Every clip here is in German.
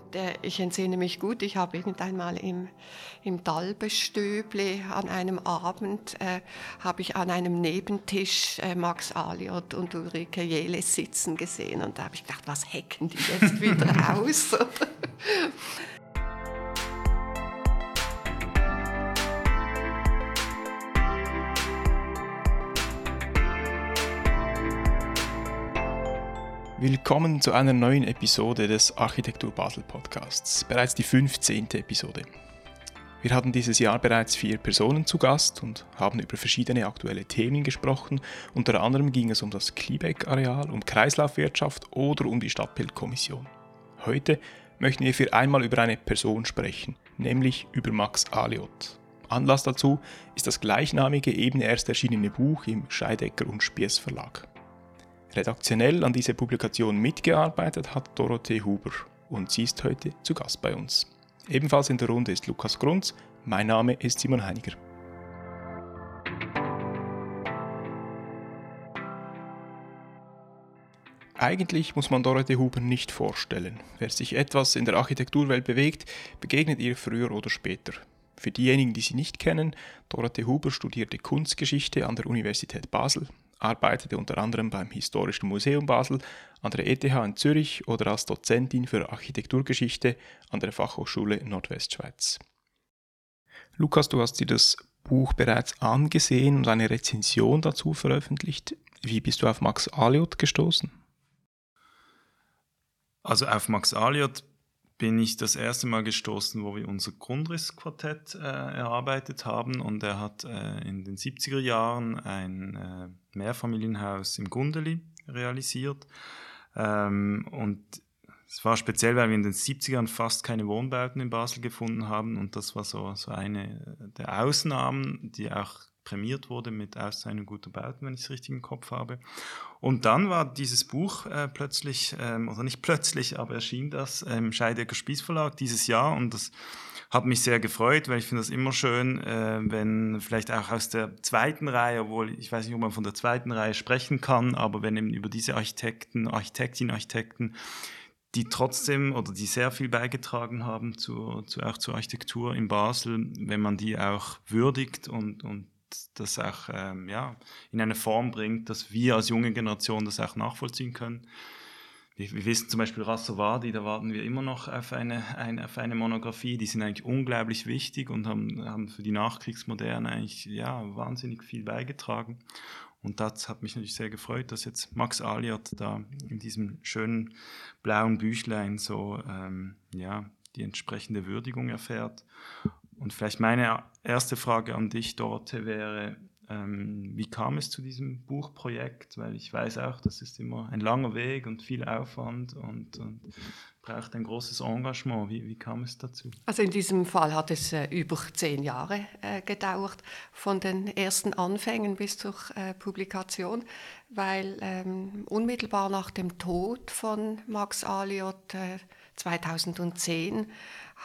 Und äh, ich entsinne mich gut, ich habe irgendeinmal im, im Dalbestöble an einem Abend, äh, habe ich an einem Nebentisch äh, Max Aliot und Ulrike Jeles sitzen gesehen. Und da habe ich gedacht, was hacken die jetzt wieder aus? Willkommen zu einer neuen Episode des Architektur Basel Podcasts, bereits die 15. Episode. Wir hatten dieses Jahr bereits vier Personen zu Gast und haben über verschiedene aktuelle Themen gesprochen. Unter anderem ging es um das Kliebeck-Areal, um Kreislaufwirtschaft oder um die Stadtbildkommission. Heute möchten wir für einmal über eine Person sprechen, nämlich über Max Aliot. Anlass dazu ist das gleichnamige eben erst erschienene Buch im Scheidecker und Spiess Verlag. Redaktionell an dieser Publikation mitgearbeitet hat Dorothee Huber und sie ist heute zu Gast bei uns. Ebenfalls in der Runde ist Lukas Grunz, mein Name ist Simon Heiniger. Eigentlich muss man Dorothee Huber nicht vorstellen. Wer sich etwas in der Architekturwelt bewegt, begegnet ihr früher oder später. Für diejenigen, die sie nicht kennen, Dorothee Huber studierte Kunstgeschichte an der Universität Basel, arbeitete unter anderem beim Historischen Museum Basel, an der ETH in Zürich oder als Dozentin für Architekturgeschichte an der Fachhochschule Nordwestschweiz. Lukas, du hast dir das Buch bereits angesehen und eine Rezension dazu veröffentlicht. Wie bist du auf Max Aliot gestoßen? Also auf Max Aliot bin ich das erste Mal gestoßen, wo wir unser Grundrissquartett äh, erarbeitet haben. Und er hat äh, in den 70er Jahren ein äh, Mehrfamilienhaus im Gundeli realisiert. Ähm, und es war speziell, weil wir in den 70ern fast keine Wohnbauten in Basel gefunden haben. Und das war so, so eine der Ausnahmen, die auch prämiert wurde mit Auszeichnung guter Bauten, wenn ich es richtig im Kopf habe. Und dann war dieses Buch äh, plötzlich, ähm, oder nicht plötzlich, aber erschien das im Scheidecker Spießverlag dieses Jahr und das hat mich sehr gefreut, weil ich finde das immer schön, äh, wenn vielleicht auch aus der zweiten Reihe, obwohl ich weiß nicht, ob man von der zweiten Reihe sprechen kann, aber wenn eben über diese Architekten, Architektinnen, Architekten, die trotzdem oder die sehr viel beigetragen haben zu, zu, auch zur Architektur in Basel, wenn man die auch würdigt und, und das auch ähm, ja, in eine Form bringt, dass wir als junge Generation das auch nachvollziehen können. Wir, wir wissen zum Beispiel Rassovadi, da warten wir immer noch auf eine, eine, auf eine Monographie. Die sind eigentlich unglaublich wichtig und haben, haben für die Nachkriegsmoderne eigentlich ja, wahnsinnig viel beigetragen. Und das hat mich natürlich sehr gefreut, dass jetzt Max Aliot da in diesem schönen blauen Büchlein so ähm, ja, die entsprechende Würdigung erfährt. Und vielleicht meine erste Frage an dich, Dorothee, wäre, ähm, wie kam es zu diesem Buchprojekt? Weil ich weiß auch, das ist immer ein langer Weg und viel Aufwand und, und braucht ein großes Engagement. Wie, wie, kam es dazu? Also in diesem Fall hat es äh, über zehn Jahre äh, gedauert, von den ersten Anfängen bis zur äh, Publikation, weil ähm, unmittelbar nach dem Tod von Max Aliot 2010 äh,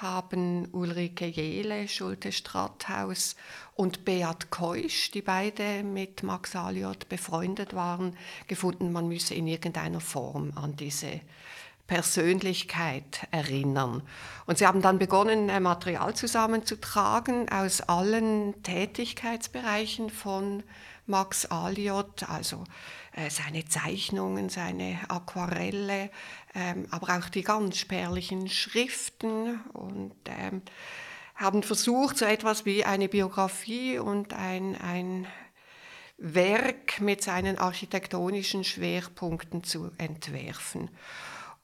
haben Ulrike Jele, Schulte Strathaus und Beat Keusch, die beide mit Max Aliot befreundet waren, gefunden, man müsse in irgendeiner Form an diese Persönlichkeit erinnern. Und sie haben dann begonnen, Material zusammenzutragen aus allen Tätigkeitsbereichen von Max Aliot, also äh, seine Zeichnungen, seine Aquarelle, ähm, aber auch die ganz spärlichen Schriften und ähm, haben versucht, so etwas wie eine Biografie und ein, ein Werk mit seinen architektonischen Schwerpunkten zu entwerfen.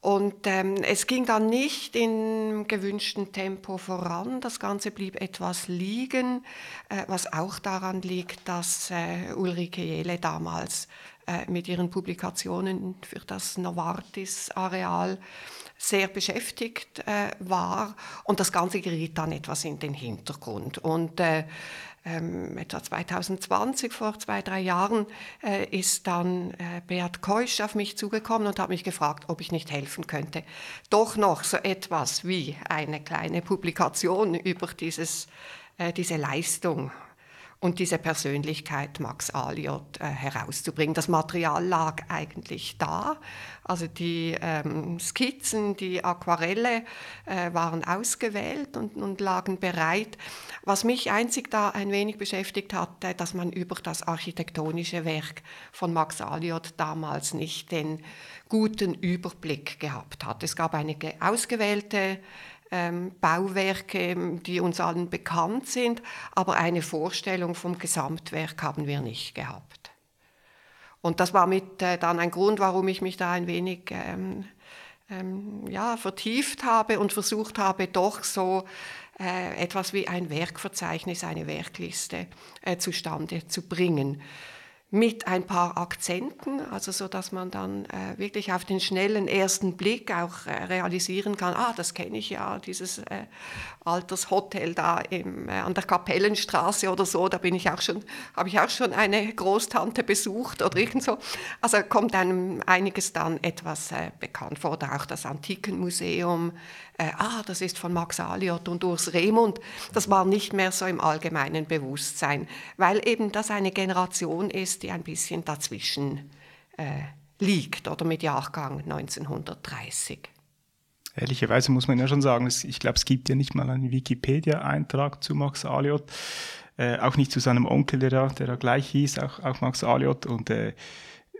Und ähm, es ging dann nicht im gewünschten Tempo voran. Das Ganze blieb etwas liegen, äh, was auch daran liegt, dass äh, Ulrike Jele damals äh, mit ihren Publikationen für das Novartis-Areal sehr beschäftigt äh, war. Und das Ganze geriet dann etwas in den Hintergrund. Und äh, ähm, etwa 2020, vor zwei, drei Jahren, äh, ist dann äh, Beat Keusch auf mich zugekommen und hat mich gefragt, ob ich nicht helfen könnte. Doch noch so etwas wie eine kleine Publikation über dieses, äh, diese Leistung und diese Persönlichkeit Max Aliot äh, herauszubringen. Das Material lag eigentlich da, also die ähm, Skizzen, die Aquarelle äh, waren ausgewählt und, und, lagen bereit. Was mich einzig da ein wenig beschäftigt hat, dass man über das architektonische Werk von Max Aliot damals nicht den guten Überblick gehabt hat. Es gab einige ausgewählte ähm, Bauwerke, die uns allen bekannt sind, aber eine Vorstellung vom Gesamtwerk haben wir nicht gehabt. Und das war mit äh, dann ein Grund, warum ich mich da ein wenig ähm, ähm, ja, vertieft habe und versucht habe, doch so äh, etwas wie ein Werkverzeichnis, eine Werkliste äh, zustande zu bringen mit ein paar Akzenten, also so dass man dann äh, wirklich auf den schnellen ersten Blick auch äh, realisieren kann, ah, das kenne ich ja, dieses äh, Altershotel da im, äh, an der Kapellenstraße oder so, da bin ich auch schon, habe ich auch schon eine Großtante besucht oder irgend so. Also kommt einem einiges dann etwas äh, bekannt vor, oder auch das Antikenmuseum, äh, ah, das ist von Max Aliot und Urs Remund, das war nicht mehr so im allgemeinen Bewusstsein, weil eben das eine Generation ist, die ein bisschen dazwischen äh, liegt oder? Mit Jahrgang 1930. Ehrlicherweise muss man ja schon sagen, ich glaube, es gibt ja nicht mal einen Wikipedia-Eintrag zu Max Aliot, äh, auch nicht zu seinem Onkel, der da, der da gleich hieß, auch, auch Max Aliot. Und äh,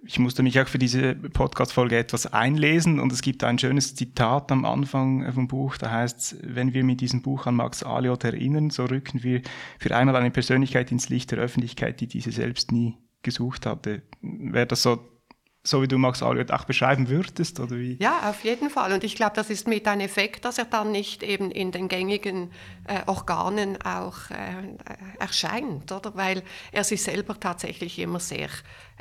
ich musste mich auch für diese Podcast-Folge etwas einlesen. Und es gibt ein schönes Zitat am Anfang vom Buch, da heißt es, wenn wir mit diesem Buch an Max Aliot erinnern, so rücken wir für einmal eine Persönlichkeit ins Licht der Öffentlichkeit, die diese selbst nie gesucht hatte. Wäre das so so wie du Max Aliot auch beschreiben würdest? Oder wie? Ja, auf jeden Fall. Und ich glaube, das ist mit ein Effekt, dass er dann nicht eben in den gängigen äh, Organen auch äh, erscheint, oder? Weil er sich selber tatsächlich immer sehr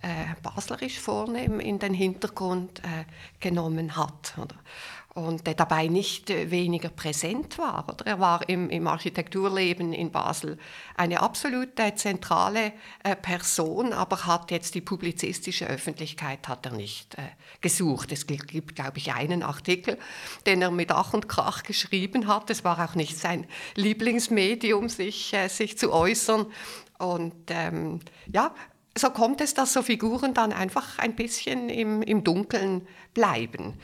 äh, baslerisch vornehm in den Hintergrund äh, genommen hat. Oder? Und der dabei nicht äh, weniger präsent war. Oder? Er war im, im Architekturleben in Basel eine absolute zentrale äh, Person, aber hat jetzt die publizistische Öffentlichkeit hat er nicht äh, gesucht. Es gibt, glaube ich, einen Artikel, den er mit Ach und Krach geschrieben hat. Es war auch nicht sein Lieblingsmedium, sich, äh, sich zu äußern. Und ähm, ja, so kommt es, dass so Figuren dann einfach ein bisschen im, im Dunkeln bleiben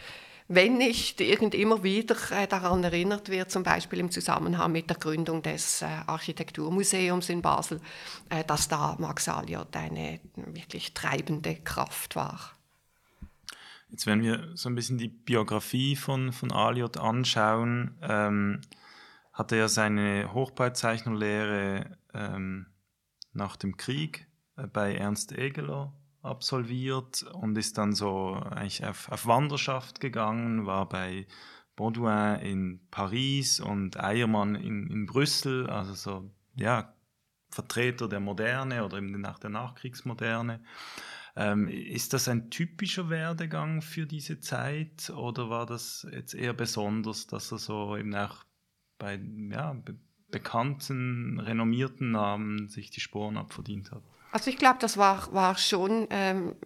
wenn nicht irgend immer wieder äh, daran erinnert wird, zum Beispiel im Zusammenhang mit der Gründung des äh, Architekturmuseums in Basel, äh, dass da Max Aliot eine wirklich treibende Kraft war. Jetzt, wenn wir so ein bisschen die Biografie von, von Aliot anschauen, ähm, hat er seine Hochbauzeichnerlehre ähm, nach dem Krieg bei Ernst Egeler absolviert und ist dann so eigentlich auf, auf Wanderschaft gegangen, war bei Baudouin in Paris und Eiermann in, in Brüssel, also so, ja, Vertreter der Moderne oder eben nach der Nachkriegsmoderne. Ähm, ist das ein typischer Werdegang für diese Zeit oder war das jetzt eher besonders, dass er so eben auch bei ja, be bekannten, renommierten Namen sich die Sporen abverdient hat? Also ich glaube, das war, war schon, ähm,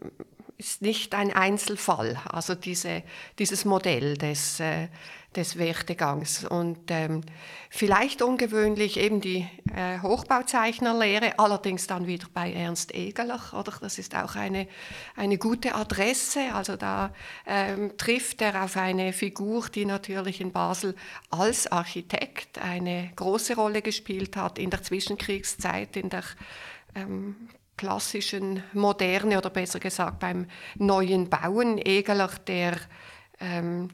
ist nicht ein Einzelfall, also diese, dieses Modell des, äh, des Wertegangs. Und ähm, vielleicht ungewöhnlich eben die äh, Hochbauzeichnerlehre, allerdings dann wieder bei Ernst Egeler, oder? Das ist auch eine, eine gute Adresse. Also da ähm, trifft er auf eine Figur, die natürlich in Basel als Architekt eine große Rolle gespielt hat in der Zwischenkriegszeit, in der ähm, klassischen Moderne oder besser gesagt beim neuen Bauen. Egeler, der ähm,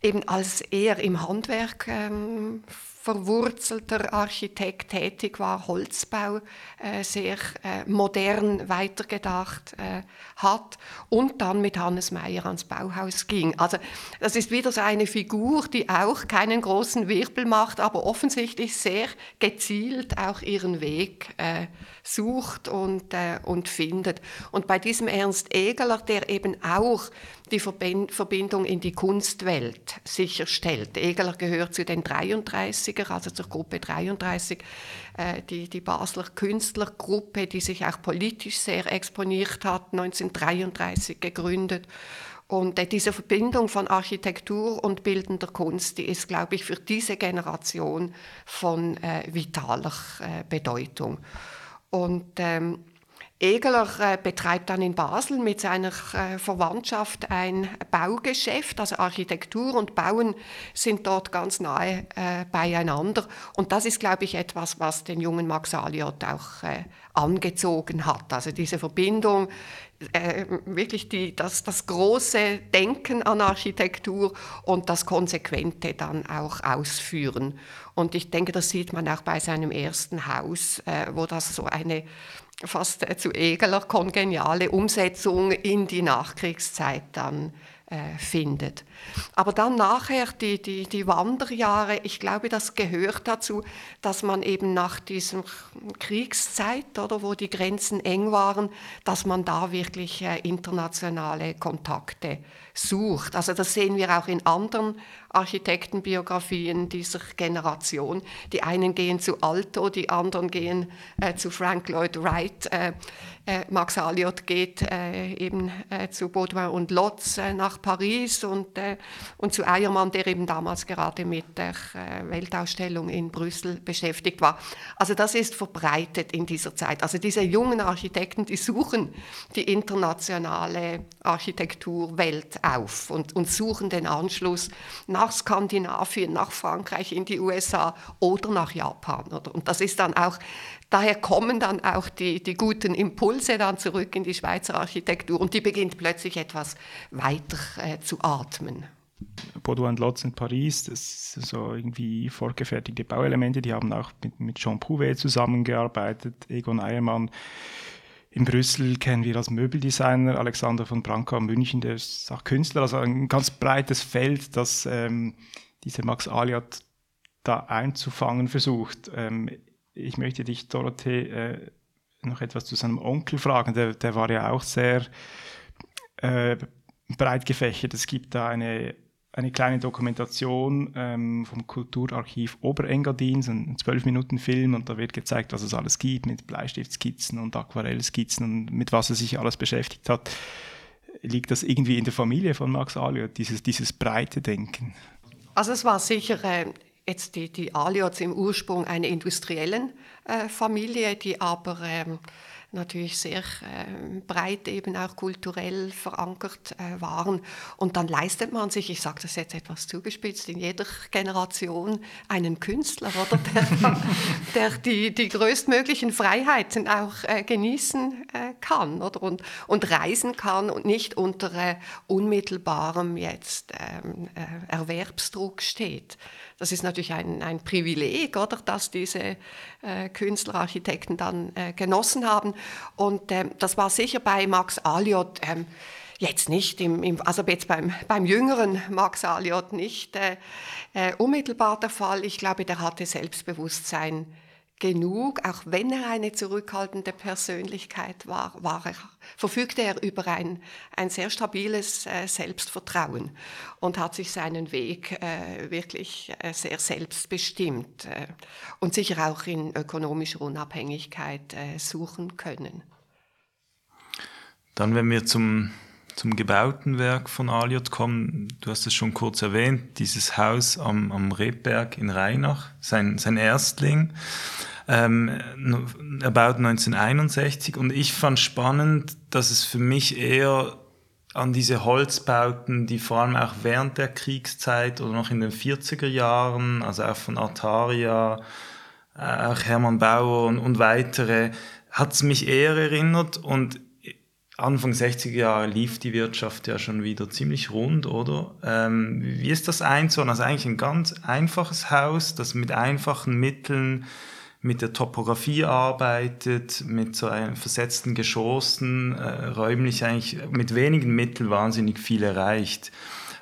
eben als eher im Handwerk ähm, verwurzelter Architekt tätig war, Holzbau äh, sehr äh, modern weitergedacht äh, hat und dann mit Hannes Meyer ans Bauhaus ging. Also das ist wieder so eine Figur, die auch keinen großen Wirbel macht, aber offensichtlich sehr gezielt auch ihren Weg äh, sucht und, äh, und findet. Und bei diesem Ernst Egeler, der eben auch die Verbindung in die Kunstwelt sicherstellt. Egeler gehört zu den 33er, also zur Gruppe 33, äh, die, die Basler Künstlergruppe, die sich auch politisch sehr exponiert hat, 1933 gegründet. Und äh, diese Verbindung von Architektur und bildender Kunst, die ist, glaube ich, für diese Generation von äh, vitaler äh, Bedeutung. Und ähm, Egeler äh, betreibt dann in Basel mit seiner äh, Verwandtschaft ein Baugeschäft, also Architektur und Bauen sind dort ganz nahe äh, beieinander. Und das ist, glaube ich, etwas, was den jungen Max Aliot auch äh, angezogen hat. Also diese Verbindung, äh, wirklich die, das, das große Denken an Architektur und das konsequente dann auch ausführen. Und ich denke, das sieht man auch bei seinem ersten Haus, äh, wo das so eine fast äh, zu Egeler kongeniale Umsetzung in die Nachkriegszeit dann äh, findet. Aber dann nachher die, die, die Wanderjahre, ich glaube, das gehört dazu, dass man eben nach dieser Kriegszeit, oder, wo die Grenzen eng waren, dass man da wirklich äh, internationale Kontakte sucht. Also das sehen wir auch in anderen Architektenbiografien dieser Generation. Die einen gehen zu Alto, die anderen gehen äh, zu Frank Lloyd Wright. Äh, äh, Max Aliot geht äh, eben zu Baudouin und Lotz nach Paris und, und zu Eiermann, der eben damals gerade mit der Weltausstellung in Brüssel beschäftigt war. Also das ist verbreitet in dieser Zeit. Also diese jungen Architekten, die suchen die internationale Architekturwelt auf und, und suchen den Anschluss nach Skandinavien, nach Frankreich, in die USA oder nach Japan. Oder? Und das ist dann auch, daher kommen dann auch die, die guten Impulse dann zurück in die Schweizer Architektur und die beginnt plötzlich etwas weiter äh, zu atmen. Baudouin Lotz in Paris, das sind so irgendwie vorgefertigte Bauelemente, die haben auch mit, mit Jean Prouvet zusammengearbeitet, Egon Eiermann in Brüssel kennen wir als Möbeldesigner Alexander von Branca München, der ist auch Künstler, also ein ganz breites Feld, das ähm, diese Max Aliat da einzufangen versucht. Ähm, ich möchte dich, Dorothee, äh, noch etwas zu seinem Onkel fragen. Der, der war ja auch sehr äh, breit gefächert. Es gibt da eine eine kleine Dokumentation ähm, vom Kulturarchiv Oberengadin, so ein Zwölf-Minuten-Film, und da wird gezeigt, was es alles gibt mit Bleistiftskizzen und Aquarellskizzen und mit was er sich alles beschäftigt hat. Liegt das irgendwie in der Familie von Max Aliot, dieses, dieses breite Denken? Also es war sicher äh, jetzt die, die Aliots im Ursprung eine industriellen äh, Familie, die aber ähm, natürlich sehr äh, breit eben auch kulturell verankert äh, waren. Und dann leistet man sich, ich sage das jetzt etwas zugespitzt, in jeder Generation einen Künstler, oder, der, der die, die größtmöglichen Freiheiten auch äh, genießen äh, kann oder, und, und reisen kann und nicht unter äh, unmittelbarem jetzt ähm, äh, Erwerbsdruck steht. Das ist natürlich ein, ein Privileg, oder, dass diese äh, Künstler, Architekten dann äh, genossen haben. Und äh, das war sicher bei Max Aliot ähm, jetzt nicht, im, im, also jetzt beim, beim jüngeren Max Aliot nicht äh, äh, unmittelbar der Fall. Ich glaube, der hatte Selbstbewusstsein genug, auch wenn er eine zurückhaltende Persönlichkeit war, war er, verfügte er über ein, ein sehr stabiles äh, Selbstvertrauen und hat sich seinen Weg äh, wirklich äh, sehr selbstbestimmt und sicher auch in ökonomischer Unabhängigkeit suchen können. Dann, wenn wir zum, zum gebauten Werk von Aliot kommen, du hast es schon kurz erwähnt, dieses Haus am, am Rebberg in Rheinach, sein, sein Erstling. Ähm, about 1961 und ich fand spannend, dass es für mich eher an diese Holzbauten, die vor allem auch während der Kriegszeit oder noch in den 40er Jahren, also auch von Artaria, äh, auch Hermann Bauer und, und weitere, hat es mich eher erinnert. Und Anfang 60er Jahre lief die Wirtschaft ja schon wieder ziemlich rund, oder? Ähm, wie ist das einzuordnen? Also eigentlich ein ganz einfaches Haus, das mit einfachen Mitteln mit der Topografie arbeitet, mit so einem versetzten Geschossen, äh, räumlich eigentlich mit wenigen Mitteln wahnsinnig viel erreicht.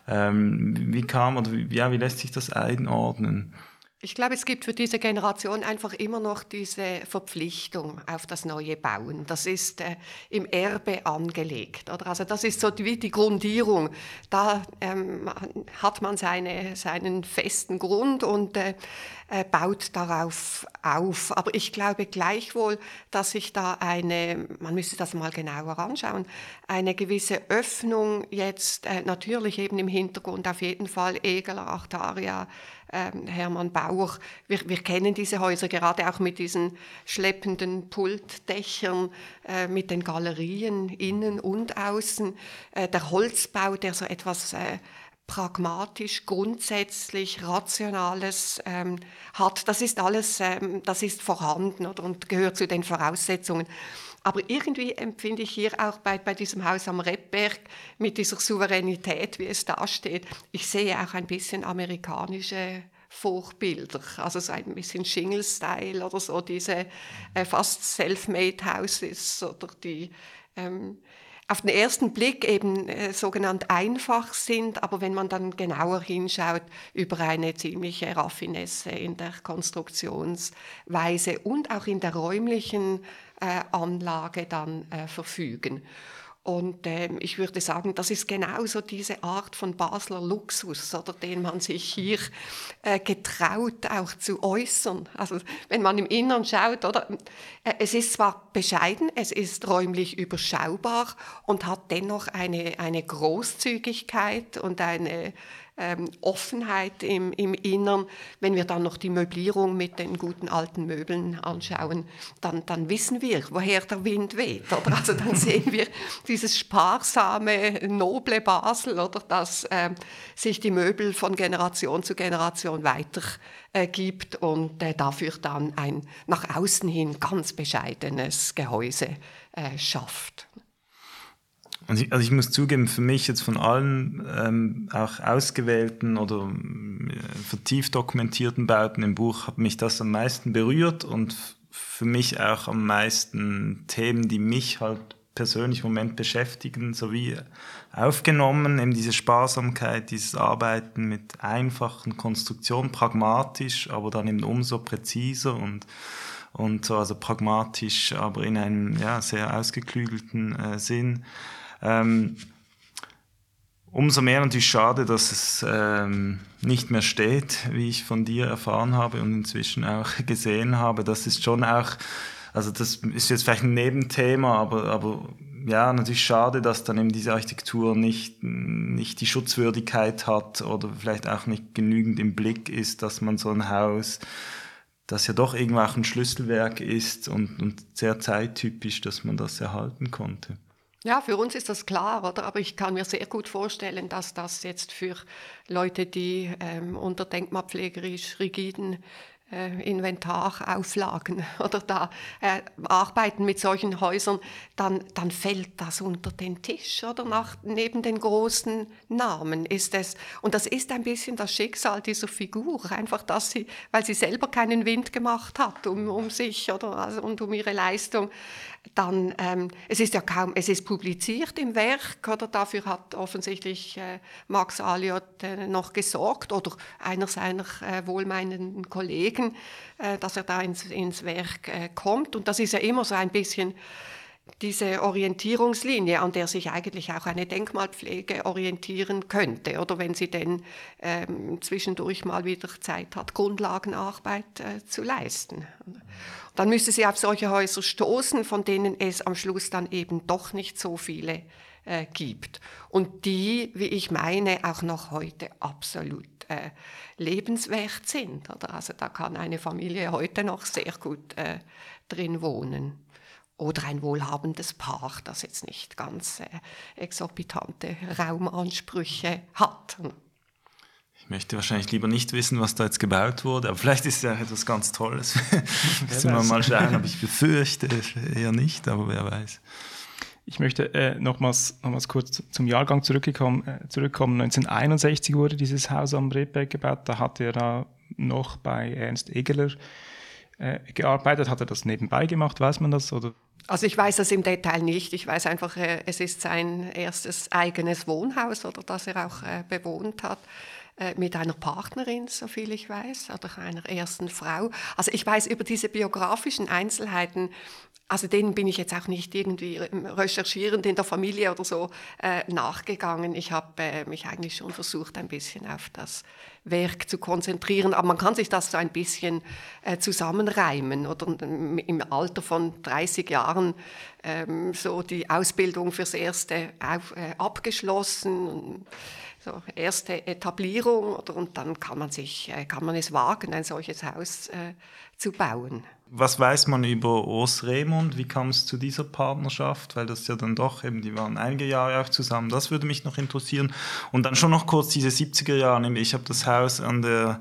Ähm, wie kam oder wie, ja, wie lässt sich das einordnen? Ich glaube, es gibt für diese Generation einfach immer noch diese Verpflichtung auf das neue Bauen. Das ist äh, im Erbe angelegt. Oder? Also das ist so wie die Grundierung. Da ähm, hat man seine, seinen festen Grund und äh, äh, baut darauf auf. Aber ich glaube gleichwohl, dass sich da eine, man müsste das mal genauer anschauen, eine gewisse Öffnung jetzt äh, natürlich eben im Hintergrund auf jeden Fall Egeler, Artaria, ähm, Hermann Bauer. Wir, wir, kennen diese Häuser gerade auch mit diesen schleppenden Pultdächern, äh, mit den Galerien innen und außen. Äh, der Holzbau, der so etwas äh, pragmatisch, grundsätzlich Rationales ähm, hat. Das ist alles, ähm, das ist vorhanden oder, und gehört zu den Voraussetzungen. Aber irgendwie empfinde ich hier auch bei, bei diesem Haus am Rebberg mit dieser Souveränität, wie es da steht, ich sehe auch ein bisschen amerikanische Vorbilder, also so ein bisschen Shingle-Style oder so, diese äh, fast self-made Houses oder die ähm, auf den ersten Blick eben äh, sogenannt einfach sind, aber wenn man dann genauer hinschaut, über eine ziemliche Raffinesse in der Konstruktionsweise und auch in der räumlichen Anlage dann äh, verfügen. Und ähm, ich würde sagen, das ist genauso diese Art von Basler Luxus, oder den man sich hier äh, getraut auch zu äußern. Also wenn man im Innern schaut, oder äh, es ist zwar bescheiden, es ist räumlich überschaubar und hat dennoch eine eine Großzügigkeit und eine ähm, Offenheit im, im Innern. Wenn wir dann noch die Möblierung mit den guten alten Möbeln anschauen, dann, dann wissen wir, woher der Wind weht. Oder? Also dann sehen wir dieses sparsame, noble Basel, oder dass äh, sich die Möbel von Generation zu Generation weiter äh, gibt und äh, dafür dann ein nach außen hin ganz bescheidenes Gehäuse äh, schafft. Also ich, also ich, muss zugeben, für mich jetzt von allen ähm, auch ausgewählten oder äh, vertieft dokumentierten Bauten im Buch hat mich das am meisten berührt und für mich auch am meisten Themen, die mich halt persönlich im Moment beschäftigen, sowie aufgenommen, eben diese Sparsamkeit, dieses Arbeiten mit einfachen Konstruktionen, pragmatisch, aber dann eben umso präziser und und so also pragmatisch, aber in einem ja, sehr ausgeklügelten äh, Sinn. Ähm, umso mehr natürlich schade, dass es ähm, nicht mehr steht, wie ich von dir erfahren habe und inzwischen auch gesehen habe. Das ist schon auch, also das ist jetzt vielleicht ein Nebenthema, aber, aber ja, natürlich schade, dass dann eben diese Architektur nicht, nicht die Schutzwürdigkeit hat oder vielleicht auch nicht genügend im Blick ist, dass man so ein Haus, das ja doch irgendwo auch ein Schlüsselwerk ist und, und sehr zeittypisch, dass man das erhalten konnte. Ja, für uns ist das klar, oder? Aber ich kann mir sehr gut vorstellen, dass das jetzt für Leute, die ähm, unter denkmalpflegerisch rigiden äh, Inventarauflagen oder da äh, arbeiten mit solchen Häusern, dann, dann fällt das unter den Tisch oder nach, neben den großen Namen ist es. Und das ist ein bisschen das Schicksal dieser Figur, einfach, dass sie, weil sie selber keinen Wind gemacht hat um, um sich oder also, und um ihre Leistung, dann, ähm, es ist ja kaum, es ist publiziert im Werk, oder dafür hat offensichtlich äh, Max Aliot äh, noch gesorgt, oder einer seiner äh, wohlmeinenden Kollegen, äh, dass er da ins, ins Werk äh, kommt. Und das ist ja immer so ein bisschen diese Orientierungslinie, an der sich eigentlich auch eine Denkmalpflege orientieren könnte, oder wenn sie denn ähm, zwischendurch mal wieder Zeit hat, Grundlagenarbeit äh, zu leisten. Dann müsste sie auf solche Häuser stoßen, von denen es am Schluss dann eben doch nicht so viele äh, gibt. Und die, wie ich meine, auch noch heute absolut äh, lebenswert sind. Oder? Also da kann eine Familie heute noch sehr gut äh, drin wohnen oder ein wohlhabendes Paar, das jetzt nicht ganz äh, exorbitante Raumansprüche hat. Ich möchte wahrscheinlich lieber nicht wissen, was da jetzt gebaut wurde, aber vielleicht ist es ja etwas ganz Tolles. Müssen wir mal schauen, aber ich befürchte eher nicht, aber wer weiß. Ich möchte äh, nochmals, nochmals kurz zum Jahrgang zurückkommen, äh, zurückkommen. 1961 wurde dieses Haus am Redberg gebaut. Da hat er da noch bei Ernst Egeler äh, gearbeitet. Hat er das nebenbei gemacht? Weiß man das? Oder? Also ich weiß das im Detail nicht. Ich weiß einfach, äh, es ist sein erstes eigenes Wohnhaus oder das er auch äh, bewohnt hat äh, mit einer Partnerin, soviel ich weiß, oder einer ersten Frau. Also ich weiß über diese biografischen Einzelheiten also denen bin ich jetzt auch nicht irgendwie recherchierend in der Familie oder so äh, nachgegangen. Ich habe äh, mich eigentlich schon versucht, ein bisschen auf das Werk zu konzentrieren. Aber man kann sich das so ein bisschen äh, zusammenreimen. Oder im Alter von 30 Jahren ähm, so die Ausbildung fürs Erste auf, äh, abgeschlossen so erste Etablierung oder, und dann kann man, sich, äh, kann man es wagen, ein solches Haus äh, zu bauen. Was weiß man über Urs Remund? Wie kam es zu dieser Partnerschaft? Weil das ja dann doch eben, die waren einige Jahre auch zusammen. Das würde mich noch interessieren. Und dann schon noch kurz diese 70er Jahre. Ich habe das Haus an der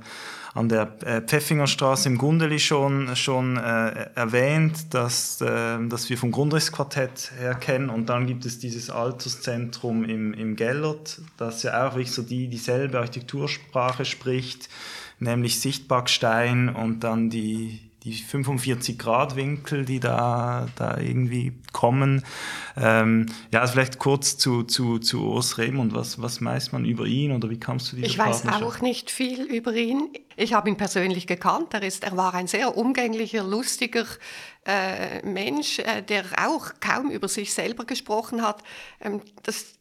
an der äh, Pfeffingerstraße im Gundeli schon, schon äh, erwähnt, dass, äh, dass wir vom Grundrissquartett her kennen. Und dann gibt es dieses Alterszentrum im, im Gellert, das ja auch wirklich so die, dieselbe Architektursprache spricht, nämlich Sichtbackstein und dann die, die 45-Grad-Winkel, die da, da irgendwie kommen. Ähm, ja, also vielleicht kurz zu, zu, zu Urs Raymond. Was, was weiß man über ihn oder wie kamst du dieser Ich weiß auch nicht viel über ihn. Ich habe ihn persönlich gekannt. Er, ist, er war ein sehr umgänglicher, lustiger äh, Mensch, äh, der auch kaum über sich selber gesprochen hat. Ähm, das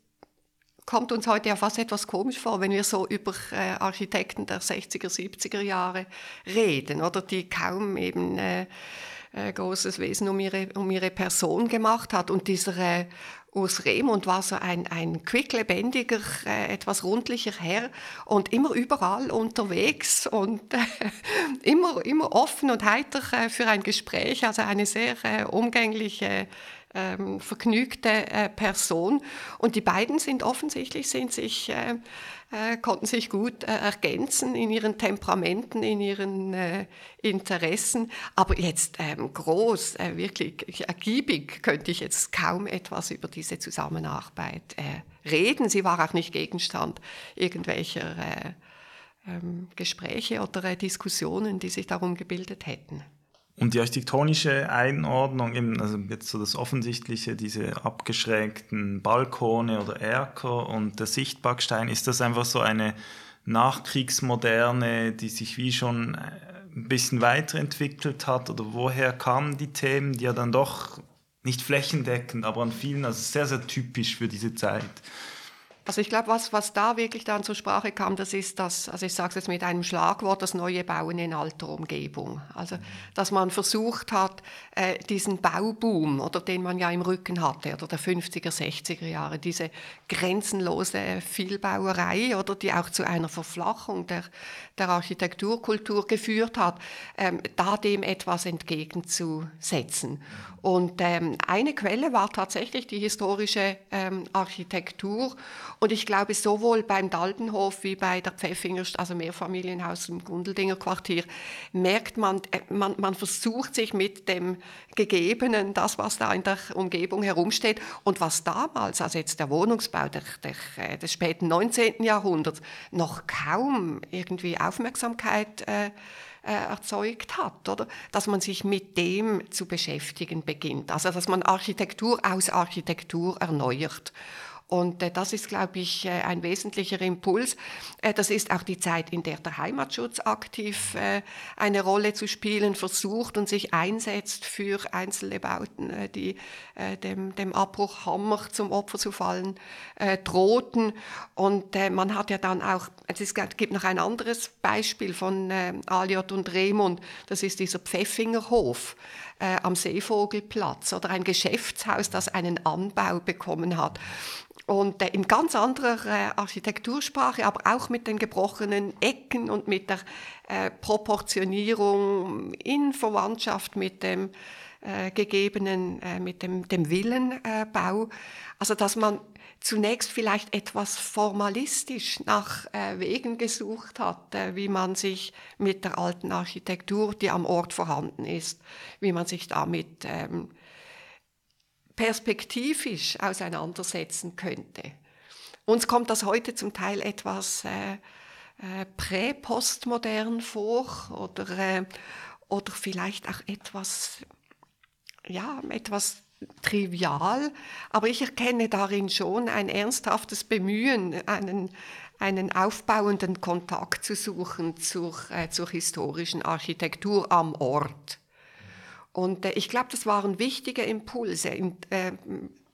kommt uns heute ja fast etwas komisch vor, wenn wir so über äh, Architekten der 60er, 70er Jahre reden, oder die kaum eben äh, äh, großes Wesen um ihre, um ihre Person gemacht hat. Und dieser äh, Urs Remund war so ein, ein quicklebendiger, äh, etwas rundlicher Herr und immer überall unterwegs und äh, immer, immer offen und heiter äh, für ein Gespräch, also eine sehr äh, umgängliche ähm, vergnügte äh, Person. Und die beiden sind offensichtlich, sind sich, äh, äh, konnten sich gut äh, ergänzen in ihren Temperamenten, in ihren äh, Interessen. Aber jetzt ähm, groß, äh, wirklich ergiebig könnte ich jetzt kaum etwas über diese Zusammenarbeit reden. Sie war auch nicht Gegenstand irgendwelcher ähm, Gespräche oder Diskussionen, die sich darum gebildet hätten. Und die architektonische Einordnung, eben, also jetzt so das Offensichtliche, diese abgeschrägten Balkone oder Erker und der Sichtbackstein, ist das einfach so eine Nachkriegsmoderne, die sich wie schon äh, ein bisschen weiterentwickelt hat? Oder woher kamen die Themen, die ja dann doch nicht flächendeckend, aber an vielen, also sehr, sehr typisch für diese Zeit? Also ich glaube, was, was da wirklich dann zur Sprache kam, das ist das, also ich sage es jetzt mit einem Schlagwort, das neue Bauen in alter Umgebung. Also dass man versucht hat, äh, diesen Bauboom, oder den man ja im Rücken hatte, oder der 50er, 60er Jahre, diese grenzenlose Vielbauerei, oder die auch zu einer Verflachung der, der Architekturkultur geführt hat, ähm, da dem etwas entgegenzusetzen. Und ähm, eine Quelle war tatsächlich die historische ähm, Architektur. Und ich glaube, sowohl beim Daldenhof wie bei der Pfeffinger, also Mehrfamilienhaus im Gundeldinger Quartier, merkt man, äh, man, man versucht sich mit dem Gegebenen, das, was da in der Umgebung herumsteht und was damals, also jetzt der Wohnungsbau der, der, äh, des späten 19. Jahrhunderts, noch kaum irgendwie Aufmerksamkeit äh, äh, erzeugt hat, oder? Dass man sich mit dem zu beschäftigen beginnt. Also, dass man Architektur aus Architektur erneuert. Und äh, das ist, glaube ich, äh, ein wesentlicher Impuls. Äh, das ist auch die Zeit, in der der Heimatschutz aktiv eine Rolle zu spielen versucht und sich einsetzt für einzelne Bauten, die dem, dem Abbruchhammer zum Opfer zu fallen drohten. Und man hat ja dann auch, es gibt noch ein anderes Beispiel von Aliot und Remund, das ist dieser Pfeffingerhof am Seevogelplatz oder ein Geschäftshaus, das einen Anbau bekommen hat. Und äh, in ganz anderer äh, Architektursprache, aber auch mit den gebrochenen Ecken und mit der äh, Proportionierung in Verwandtschaft mit dem äh, gegebenen, äh, mit dem, dem Villenbau. also dass man zunächst vielleicht etwas formalistisch nach äh, Wegen gesucht hat, wie man sich mit der alten Architektur, die am Ort vorhanden ist, wie man sich damit ähm, perspektivisch auseinandersetzen könnte. Uns kommt das heute zum Teil etwas äh, äh, prä-postmodern vor oder, äh, oder vielleicht auch etwas, ja, etwas trivial, aber ich erkenne darin schon ein ernsthaftes Bemühen, einen, einen aufbauenden Kontakt zu suchen zur, äh, zur historischen Architektur am Ort. Und äh, ich glaube, das waren wichtige Impulse, in, äh,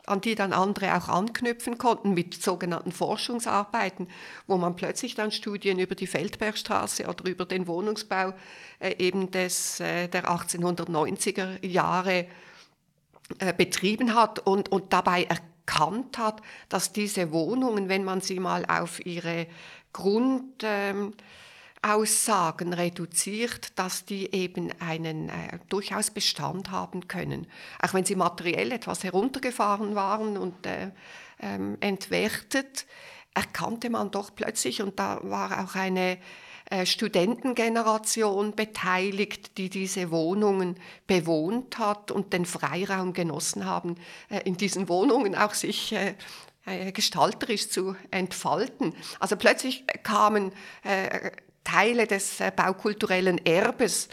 an die dann andere auch anknüpfen konnten mit sogenannten Forschungsarbeiten, wo man plötzlich dann Studien über die Feldbergstraße oder über den Wohnungsbau äh, eben des, äh, der 1890er Jahre äh, betrieben hat und, und dabei erkannt hat, dass diese Wohnungen, wenn man sie mal auf ihre Grundaussagen ähm, reduziert, dass die eben einen äh, durchaus Bestand haben können. Auch wenn sie materiell etwas heruntergefahren waren und äh, ähm, entwertet, erkannte man doch plötzlich, und da war auch eine äh, Studentengeneration beteiligt, die diese Wohnungen bewohnt hat und den Freiraum genossen haben, äh, in diesen Wohnungen auch sich äh, gestalterisch zu entfalten. Also plötzlich kamen Teile des baukulturellen Erbes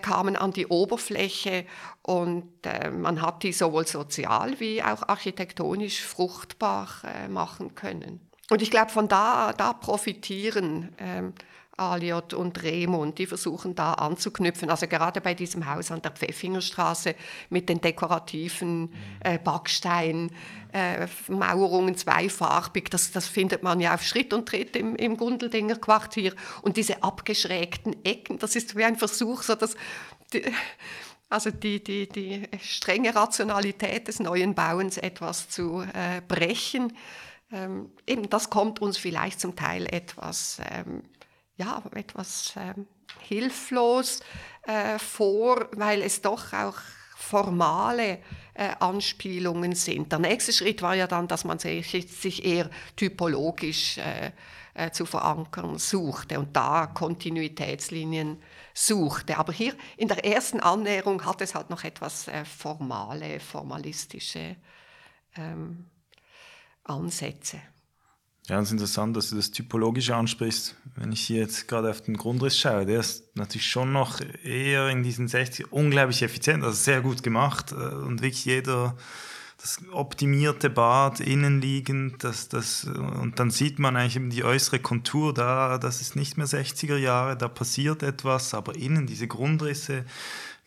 kamen an die Oberfläche und man hat die sowohl sozial wie auch architektonisch fruchtbar machen können. Und ich glaube, von da, da profitieren ähm, Aliot und Remund, die versuchen da anzuknüpfen. Also gerade bei diesem Haus an der Pfeffingerstraße mit den dekorativen äh, Backsteinmauerungen, äh, zweifarbig, das, das findet man ja auf Schritt und Tritt im, im Gundeldinger Quartier. Und diese abgeschrägten Ecken, das ist wie ein Versuch, so dass die, also die, die, die strenge Rationalität des neuen Bauens etwas zu äh, brechen. Ähm, eben das kommt uns vielleicht zum Teil etwas ähm, ja, etwas ähm, hilflos äh, vor, weil es doch auch formale äh, Anspielungen sind. Der nächste Schritt war ja dann, dass man sich, sich eher typologisch äh, äh, zu verankern suchte und da Kontinuitätslinien suchte. Aber hier in der ersten Annäherung hat es halt noch etwas äh, formale, formalistische ähm, Ansätze. Ja, es ist interessant, dass du das Typologische ansprichst. Wenn ich hier jetzt gerade auf den Grundriss schaue, der ist natürlich schon noch eher in diesen 60 unglaublich effizient, also sehr gut gemacht äh, und wirklich jeder das optimierte Bad innenliegend, das, das, und dann sieht man eigentlich eben die äußere Kontur da, das ist nicht mehr 60er Jahre, da passiert etwas, aber innen diese Grundrisse,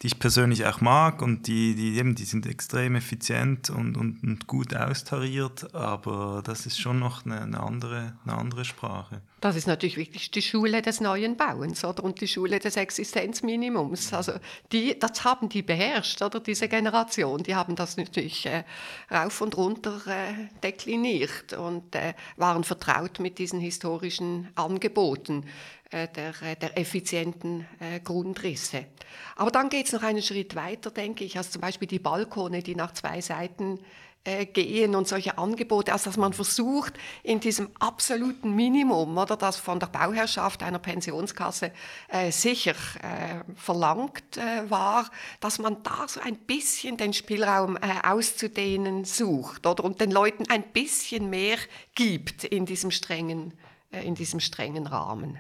die ich persönlich auch mag und die, die, eben, die sind extrem effizient und, und, und gut austariert, aber das ist schon noch eine, eine, andere, eine andere Sprache. Das ist natürlich wirklich die Schule des neuen Bauens oder? und die Schule des Existenzminimums. Also die, das haben die beherrscht, oder diese Generation. Die haben das natürlich äh, rauf und runter äh, dekliniert und äh, waren vertraut mit diesen historischen Angeboten. Äh, der, äh, der effizienten äh, Grundrisse. Aber dann geht es noch einen Schritt weiter, denke ich, also zum Beispiel die Balkone, die nach zwei Seiten gehen und solche Angebote, also dass man versucht, in diesem absoluten Minimum, oder das von der Bauherrschaft einer Pensionskasse äh, sicher äh, verlangt äh, war, dass man da so ein bisschen den Spielraum auszudehnen sucht oder und den Leuten ein bisschen mehr gibt in diesem strengen, in diesem strengen Rahmen.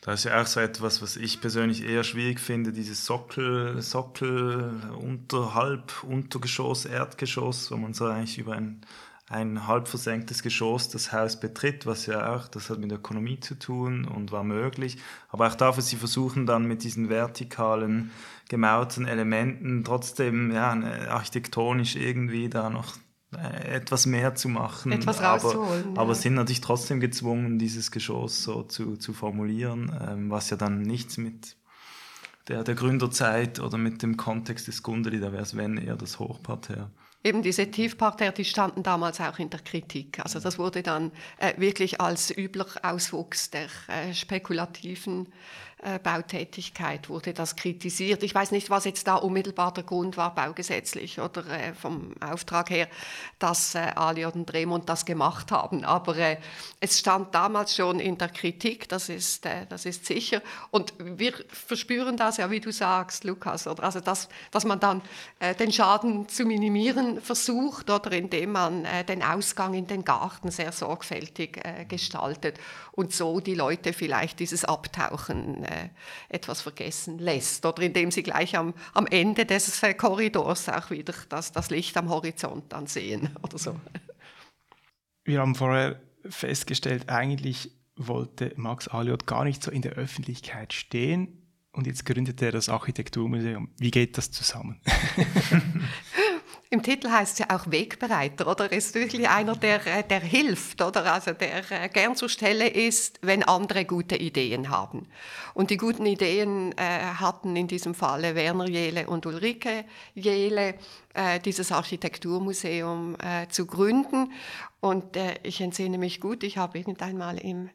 Das ist ja auch so etwas, was ich persönlich eher schwierig finde, dieses Sockel, Sockel, unterhalb, Untergeschoss, Erdgeschoss, wo man so eigentlich über ein, ein halb versenktes Geschoss das Haus betritt, was ja auch, das hat mit Ökonomie zu tun und war möglich. Aber auch dafür, sie versuchen dann mit diesen vertikalen, gemauerten Elementen trotzdem ja, architektonisch irgendwie da noch etwas mehr zu machen. Etwas rauszuholen. Aber, ja. aber sind natürlich trotzdem gezwungen, dieses Geschoss so zu, zu formulieren, ähm, was ja dann nichts mit der, der Gründerzeit oder mit dem Kontext des Gundeli, da wäre es wenn eher das Hochparterre. Eben diese Tiefparterre, die standen damals auch in der Kritik. Also das wurde dann äh, wirklich als übler Auswuchs der äh, spekulativen äh, Bautätigkeit wurde das kritisiert. Ich weiß nicht, was jetzt da unmittelbar der Grund war, baugesetzlich oder äh, vom Auftrag her, dass äh, Ali und Dremont das gemacht haben. Aber äh, es stand damals schon in der Kritik, das ist, äh, das ist sicher. Und wir verspüren das ja, wie du sagst, Lukas, oder? Also, dass, dass man dann den Schaden zu minimieren versucht oder indem man den Ausgang in den Garten sehr sorgfältig gestaltet und so die Leute vielleicht dieses Abtauchen äh, etwas vergessen lässt oder indem sie gleich am, am Ende des äh, Korridors auch wieder das, das Licht am Horizont dann sehen oder so. Wir haben vorher festgestellt, eigentlich wollte Max Aliot gar nicht so in der Öffentlichkeit stehen und jetzt gründet er das Architekturmuseum. Wie geht das zusammen? Im Titel heißt es ja auch Wegbereiter, oder? Er ist wirklich einer, der, äh, der hilft, oder? Also der äh, gern zur Stelle ist, wenn andere gute Ideen haben. Und die guten Ideen äh, hatten in diesem Falle Werner Jele und Ulrike Jele, dieses Architekturmuseum äh, zu gründen. Und äh, ich entsinne mich gut, ich habe irgendeinmal im,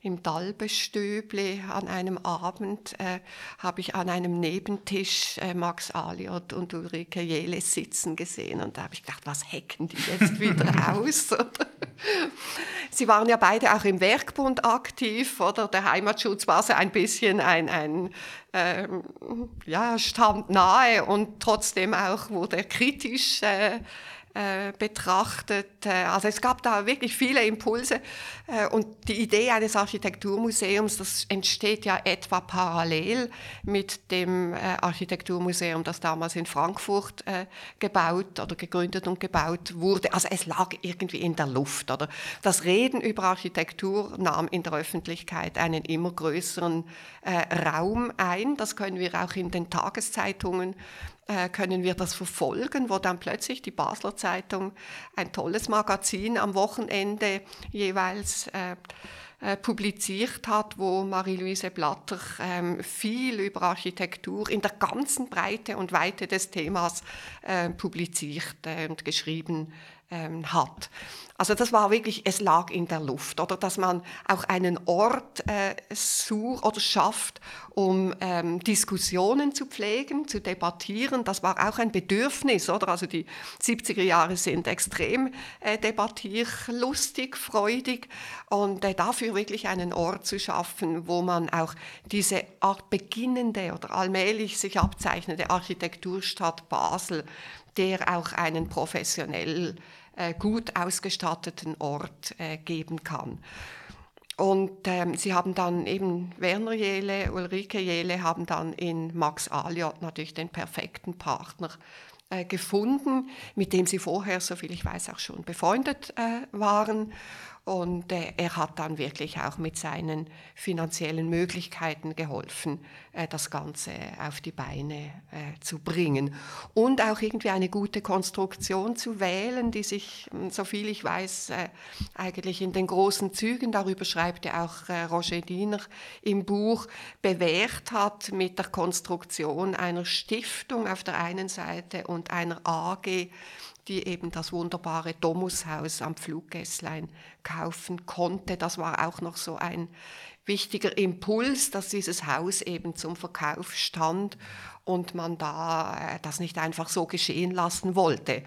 im Dalbestübli an einem Abend, äh, habe ich an einem Nebentisch äh, Max Aliot und Ulrike Jeles sitzen gesehen. Und da habe ich gedacht, was hacken die jetzt wieder aus? Sie waren ja beide auch im Werkbund aktiv, oder? Der Heimatschutz war so ein bisschen ein, ein ähm, ja, stand nahe und trotzdem auch wurde kritisch äh, äh, betrachtet. Äh, also es gab da wirklich viele Impulse äh, und die Idee eines Architekturmuseums, das entsteht ja etwa parallel mit dem Architekturmuseum, das damals in Frankfurt gebaut oder gegründet und gebaut wurde. Also es lag irgendwie in der Luft. Oder? Das Reden über Architektur nahm in der Öffentlichkeit einen immer größeren Raum ein. Das können wir auch in den Tageszeitungen äh, können wir das verfolgen, wo dann plötzlich die Basler Zeitung ein tolles Magazin am Wochenende jeweils äh, äh, publiziert hat, wo Marie-Louise Blatter ähm, viel über Architektur in der ganzen Breite und Weite des Themas äh, publiziert äh, und geschrieben ähm, hat. Also das war wirklich, es lag in der Luft, oder dass man auch einen Ort äh, sucht oder schafft, um ähm, Diskussionen zu pflegen, zu debattieren. Das war auch ein Bedürfnis, oder? Also die 70er Jahre sind extrem äh, debattierlustig, freudig und äh, dafür wirklich einen Ort zu schaffen, wo man auch diese Art beginnende oder allmählich sich abzeichnende Architekturstadt Basel, der auch einen professionell äh, gut ausgestatteten Ort äh, geben kann. Und ähm, sie haben dann eben Werner Jele, Ulrike Jele haben dann in Max Aliot natürlich den perfekten Partner äh, gefunden, mit dem sie vorher, soviel ich weiß, auch schon befreundet äh, waren. Und äh, er hat dann wirklich auch mit seinen finanziellen Möglichkeiten geholfen, äh, das Ganze auf die Beine äh, zu bringen. Und auch irgendwie eine gute Konstruktion zu wählen, die sich, hm, so viel ich weiß, äh, eigentlich in den großen Zügen, darüber schreibt ja auch äh, Roger Diener im Buch, bewährt hat mit der Konstruktion einer Stiftung auf der einen Seite und einer AG, die eben das wunderbare Domushaus am Fluggässlein kaufen konnte. Das war auch noch so ein wichtiger Impuls, dass dieses Haus eben zum Verkauf stand und man da äh, das nicht einfach so geschehen lassen wollte.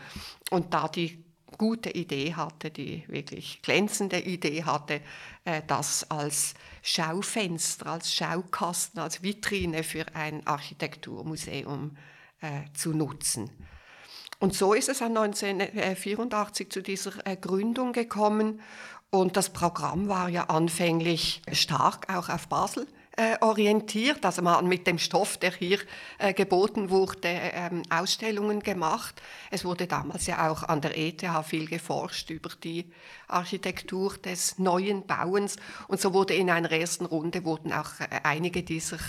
Und da die gute Idee hatte, die wirklich glänzende Idee hatte, äh, das als Schaufenster, als Schaukasten, als Vitrine für ein Architekturmuseum äh, zu nutzen. Und so ist es 1984 zu dieser äh, Gründung gekommen. Und das Programm war ja anfänglich stark auch auf Basel äh, orientiert. Also man hat mit dem Stoff, der hier äh, geboten wurde, ähm, Ausstellungen gemacht. Es wurde damals ja auch an der ETH viel geforscht über die Architektur des neuen Bauens. Und so wurde in einer ersten Runde wurden auch einige dieser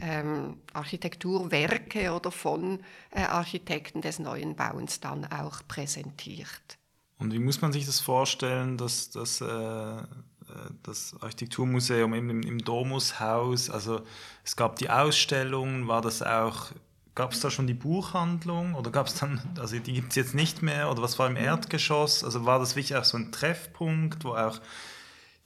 ähm, Architekturwerke oder von äh, Architekten des neuen Bauens dann auch präsentiert. Und wie muss man sich das vorstellen, dass, dass äh, das Architekturmuseum im, im Domushaus, also es gab die Ausstellung, war das auch, gab es da schon die Buchhandlung oder gab es dann, also die gibt es jetzt nicht mehr oder was war im Erdgeschoss, also war das wirklich auch so ein Treffpunkt, wo auch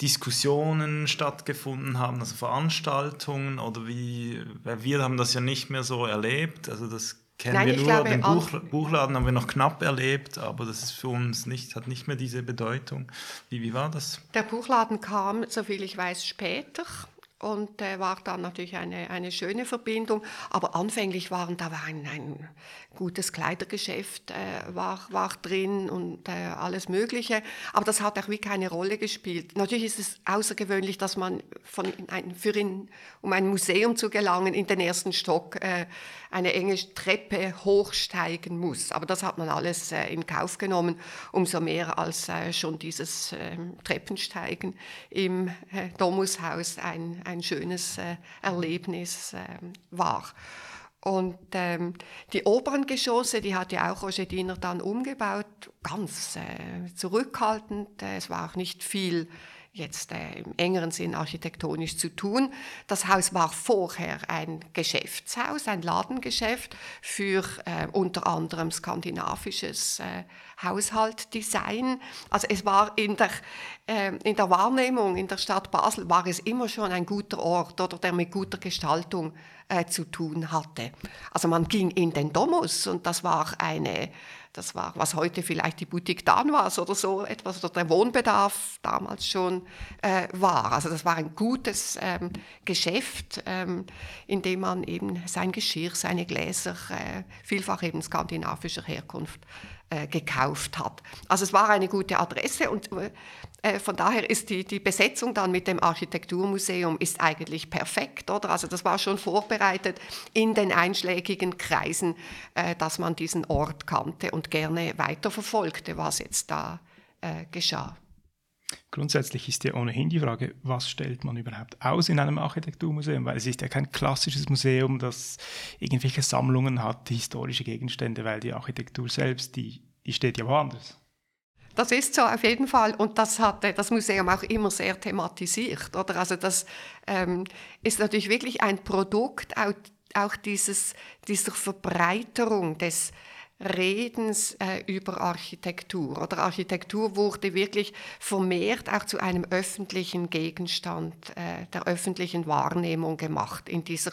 Diskussionen stattgefunden haben, also Veranstaltungen oder wie, weil wir haben das ja nicht mehr so erlebt, also das kennen Nein, wir nur, glaube, den Buch, Buchladen haben wir noch knapp erlebt, aber das ist für uns nicht, hat nicht mehr diese Bedeutung. Wie, wie war das? Der Buchladen kam, soviel ich weiß, später und äh, war dann natürlich eine, eine schöne Verbindung. Aber anfänglich waren da war ein, ein gutes Kleidergeschäft äh, war, war drin und äh, alles Mögliche. Aber das hat auch wie keine Rolle gespielt. Natürlich ist es außergewöhnlich, dass man von ein, für in, um ein Museum zu gelangen in den ersten Stock äh, eine enge Treppe hochsteigen muss. Aber das hat man alles äh, in Kauf genommen, umso mehr als äh, schon dieses ähm, Treppensteigen im Domushaus ein, ein schönes Erlebnis ähm, war. Und ähm, die oberen Geschosse, die hat ja auch Roger Diener dann umgebaut, ganz äh, zurückhaltend. Es war auch nicht viel jetzt äh, im engeren Sinn architektonisch zu tun. Das Haus war vorher ein Geschäftshaus, ein Ladengeschäft für äh, unter anderem skandinavisches äh, Haushaltdesign. Also es war in der, äh, in der Wahrnehmung in der Stadt Basel war es immer schon ein guter Ort oder der mit guter Gestaltung äh, zu tun hatte. Also man ging in den Domus und das war eine das war, was heute vielleicht die Boutique Danwas oder so etwas, oder der Wohnbedarf damals schon äh, war. Also das war ein gutes ähm, Geschäft, ähm, in dem man eben sein Geschirr, seine Gläser, äh, vielfach eben skandinavischer Herkunft, äh, gekauft hat. Also es war eine gute Adresse und äh, von daher ist die, die Besetzung dann mit dem Architekturmuseum ist eigentlich perfekt, oder? Also das war schon vorbereitet in den einschlägigen Kreisen, äh, dass man diesen Ort kannte und gerne weiterverfolgte, was jetzt da äh, geschah. Grundsätzlich ist ja ohnehin die Frage, was stellt man überhaupt aus in einem Architekturmuseum? Weil es ist ja kein klassisches Museum, das irgendwelche Sammlungen hat, historische Gegenstände, weil die Architektur selbst, die, die steht ja woanders. Das ist so auf jeden Fall und das hat das Museum auch immer sehr thematisiert. Oder? Also das ähm, ist natürlich wirklich ein Produkt auch, auch dieses, dieser Verbreiterung des Redens äh, über Architektur. Oder Architektur wurde wirklich vermehrt auch zu einem öffentlichen Gegenstand äh, der öffentlichen Wahrnehmung gemacht in dieser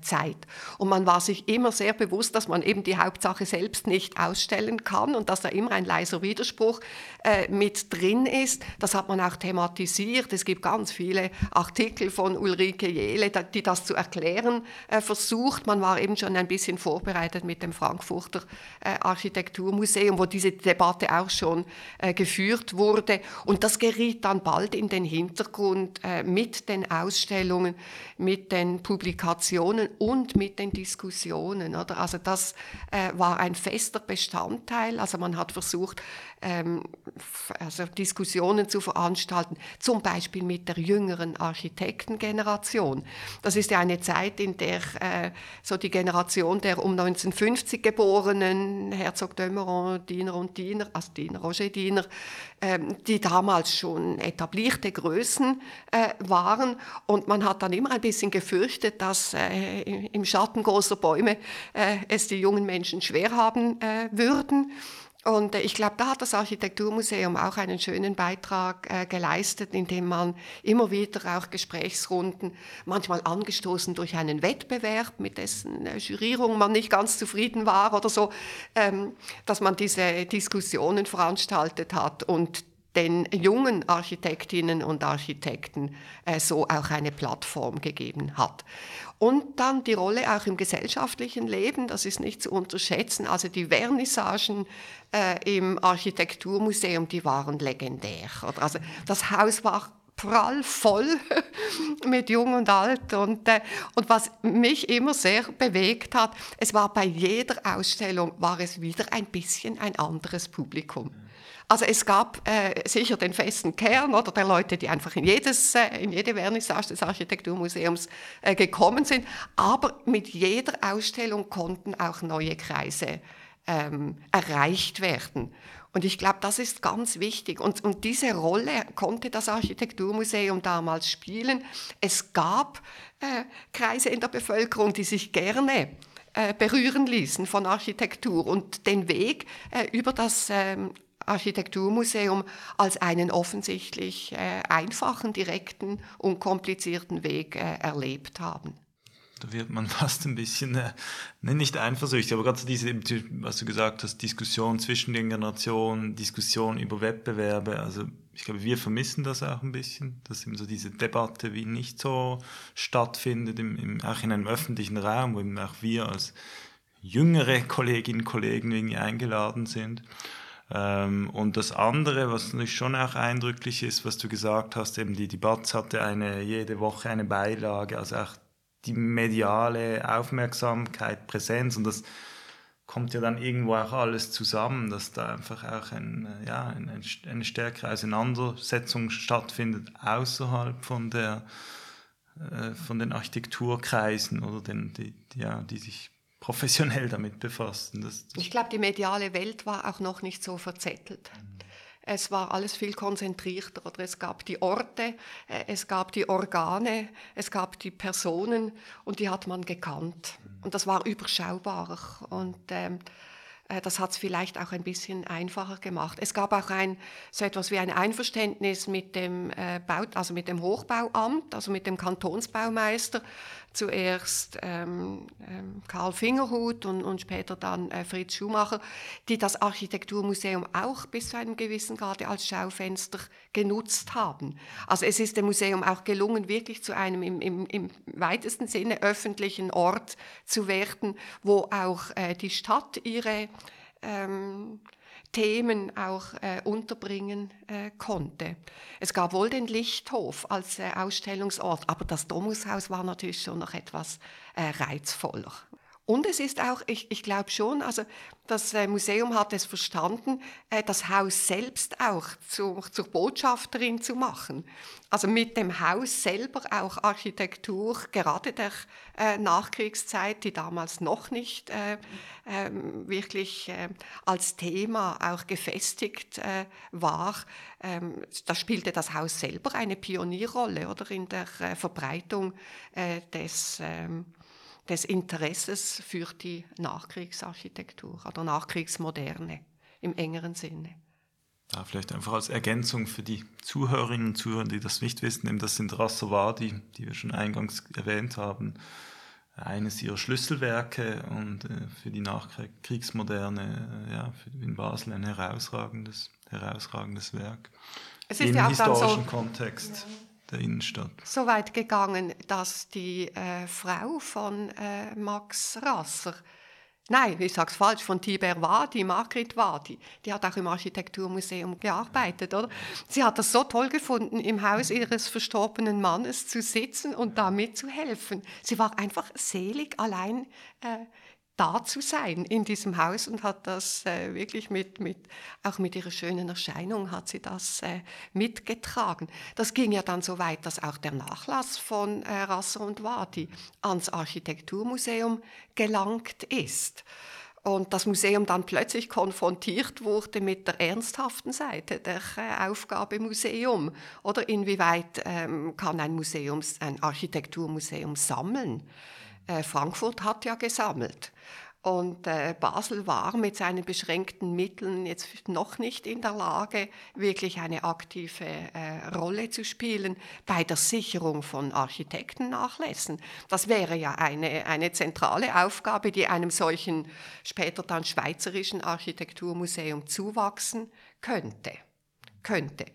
Zeit. Und man war sich immer sehr bewusst, dass man eben die Hauptsache selbst nicht ausstellen kann und dass da immer ein leiser Widerspruch äh, mit drin ist. Das hat man auch thematisiert. Es gibt ganz viele Artikel von Ulrike Jehle, die das zu erklären äh, versucht. Man war eben schon ein bisschen vorbereitet mit dem Frankfurter äh, Architekturmuseum, wo diese Debatte auch schon äh, geführt wurde. Und das geriet dann bald in den Hintergrund äh, mit den Ausstellungen, mit den Publikationen und mit den Diskussionen. Oder? Also das äh, war ein fester Bestandteil. Also man hat versucht, ähm, also Diskussionen zu veranstalten, zum Beispiel mit der jüngeren Architektengeneration. Das ist ja eine Zeit, in der äh, so die Generation der um 1950 geborenen Herzog Dömeron, Diener und Diener, also Diener, Roger Diener, ähm, die damals schon etablierte Größen äh, waren. Und man hat dann immer ein bisschen gefürchtet, dass äh, im Schatten großer Bäume äh, es die jungen Menschen schwer haben äh, würden. Und äh, ich glaube, da hat das Architekturmuseum auch einen schönen Beitrag äh, geleistet, indem man immer wieder auch Gesprächsrunden, manchmal angestoßen durch einen Wettbewerb, mit dessen äh, Jurierung man nicht ganz zufrieden war oder so, ähm, dass man diese Diskussionen veranstaltet hat. Und den jungen Architektinnen und Architekten äh, so auch eine Plattform gegeben hat. Und dann die Rolle auch im gesellschaftlichen Leben, das ist nicht zu unterschätzen. Also die Vernissagen äh, im Architekturmuseum, die waren legendär. Also das Haus war prall voll mit Jung und Alt. Und, äh, und was mich immer sehr bewegt hat, es war bei jeder Ausstellung, war es wieder ein bisschen ein anderes Publikum. Also es gab äh, sicher den festen Kern oder der Leute, die einfach in, jedes, äh, in jede Vernissage des Architekturmuseums äh, gekommen sind, aber mit jeder Ausstellung konnten auch neue Kreise ähm, erreicht werden. Und ich glaube, das ist ganz wichtig. Und, und diese Rolle konnte das Architekturmuseum damals spielen. Es gab äh, Kreise in der Bevölkerung, die sich gerne äh, berühren ließen von Architektur und den Weg äh, über das ähm, Architekturmuseum als einen offensichtlich äh, einfachen, direkten, unkomplizierten Weg äh, erlebt haben. Da wird man fast ein bisschen, äh, ne, nicht eifersüchtig, aber gerade diese, was du gesagt hast, Diskussion zwischen den Generationen, Diskussion über Wettbewerbe, also ich glaube, wir vermissen das auch ein bisschen, dass eben so diese Debatte wie nicht so stattfindet, im, im, auch in einem öffentlichen Raum, wo eben auch wir als jüngere Kolleginnen und Kollegen irgendwie eingeladen sind. Ähm, und das andere, was natürlich schon auch eindrücklich ist, was du gesagt hast, eben die, Batz hatte eine, jede Woche eine Beilage, also auch die mediale Aufmerksamkeit, Präsenz und das kommt ja dann irgendwo auch alles zusammen, dass da einfach auch ein, ja, eine, eine stärkere Auseinandersetzung stattfindet außerhalb von der äh, von den Architekturkreisen oder den, die, ja, die sich professionell damit befassten. Das, das ich glaube, die mediale Welt war auch noch nicht so verzettelt. Mhm. Es war alles viel konzentrierter. Oder es gab die Orte, äh, es gab die Organe, es gab die Personen und die hat man gekannt. Mhm. Und das war überschaubarer. Und ähm, äh, das hat es vielleicht auch ein bisschen einfacher gemacht. Es gab auch ein, so etwas wie ein Einverständnis mit dem, äh, Bau, also mit dem Hochbauamt, also mit dem Kantonsbaumeister, zuerst ähm, ähm, Karl Fingerhut und, und später dann äh, Fritz Schumacher, die das Architekturmuseum auch bis zu einem gewissen Grade als Schaufenster genutzt haben. Also es ist dem Museum auch gelungen, wirklich zu einem im, im, im weitesten Sinne öffentlichen Ort zu werden, wo auch äh, die Stadt ihre ähm, Themen auch äh, unterbringen äh, konnte. Es gab wohl den Lichthof als äh, Ausstellungsort, aber das Domushaus war natürlich schon noch etwas äh, reizvoller. Und es ist auch, ich, ich glaube schon, also das äh, Museum hat es verstanden, äh, das Haus selbst auch zur, zur Botschafterin zu machen. Also mit dem Haus selber auch Architektur, gerade der äh, Nachkriegszeit, die damals noch nicht äh, ähm, wirklich als Thema auch gefestigt war, ähm, da spielte das Haus selber eine Pionierrolle oder in der Verbreitung des ähm, des Interesses für die Nachkriegsarchitektur oder Nachkriegsmoderne im engeren Sinne. Ja, vielleicht einfach als Ergänzung für die Zuhörerinnen und Zuhörer, die das nicht wissen, das sind Rasovadi, die wir schon eingangs erwähnt haben, eines ihrer Schlüsselwerke und äh, für die Nachkriegsmoderne, äh, ja, für, in Basel ein herausragendes, herausragendes Werk. Es ist Im ja auch historischen so, Kontext. Ja der Innenstadt. So weit gegangen, dass die äh, Frau von äh, Max Rasser, nein, ich sage es falsch, von Tiber Wadi, Margrit Wadi, die hat auch im Architekturmuseum gearbeitet, oder? Sie hat das so toll gefunden, im Haus ihres verstorbenen Mannes zu sitzen und da mitzuhelfen. Sie war einfach selig allein äh, da zu sein in diesem Haus und hat das äh, wirklich mit, mit, auch mit ihrer schönen Erscheinung hat sie das äh, mitgetragen. Das ging ja dann so weit, dass auch der Nachlass von äh, Rasser und Wadi ans Architekturmuseum gelangt ist. Und das Museum dann plötzlich konfrontiert wurde mit der ernsthaften Seite der äh, Aufgabe Museum. Oder inwieweit ähm, kann ein, Museums, ein Architekturmuseum sammeln? Äh, Frankfurt hat ja gesammelt. Und äh, Basel war mit seinen beschränkten Mitteln jetzt noch nicht in der Lage, wirklich eine aktive äh, Rolle zu spielen bei der Sicherung von Architektennachlässen. Das wäre ja eine, eine zentrale Aufgabe, die einem solchen später dann schweizerischen Architekturmuseum zuwachsen könnte. könnte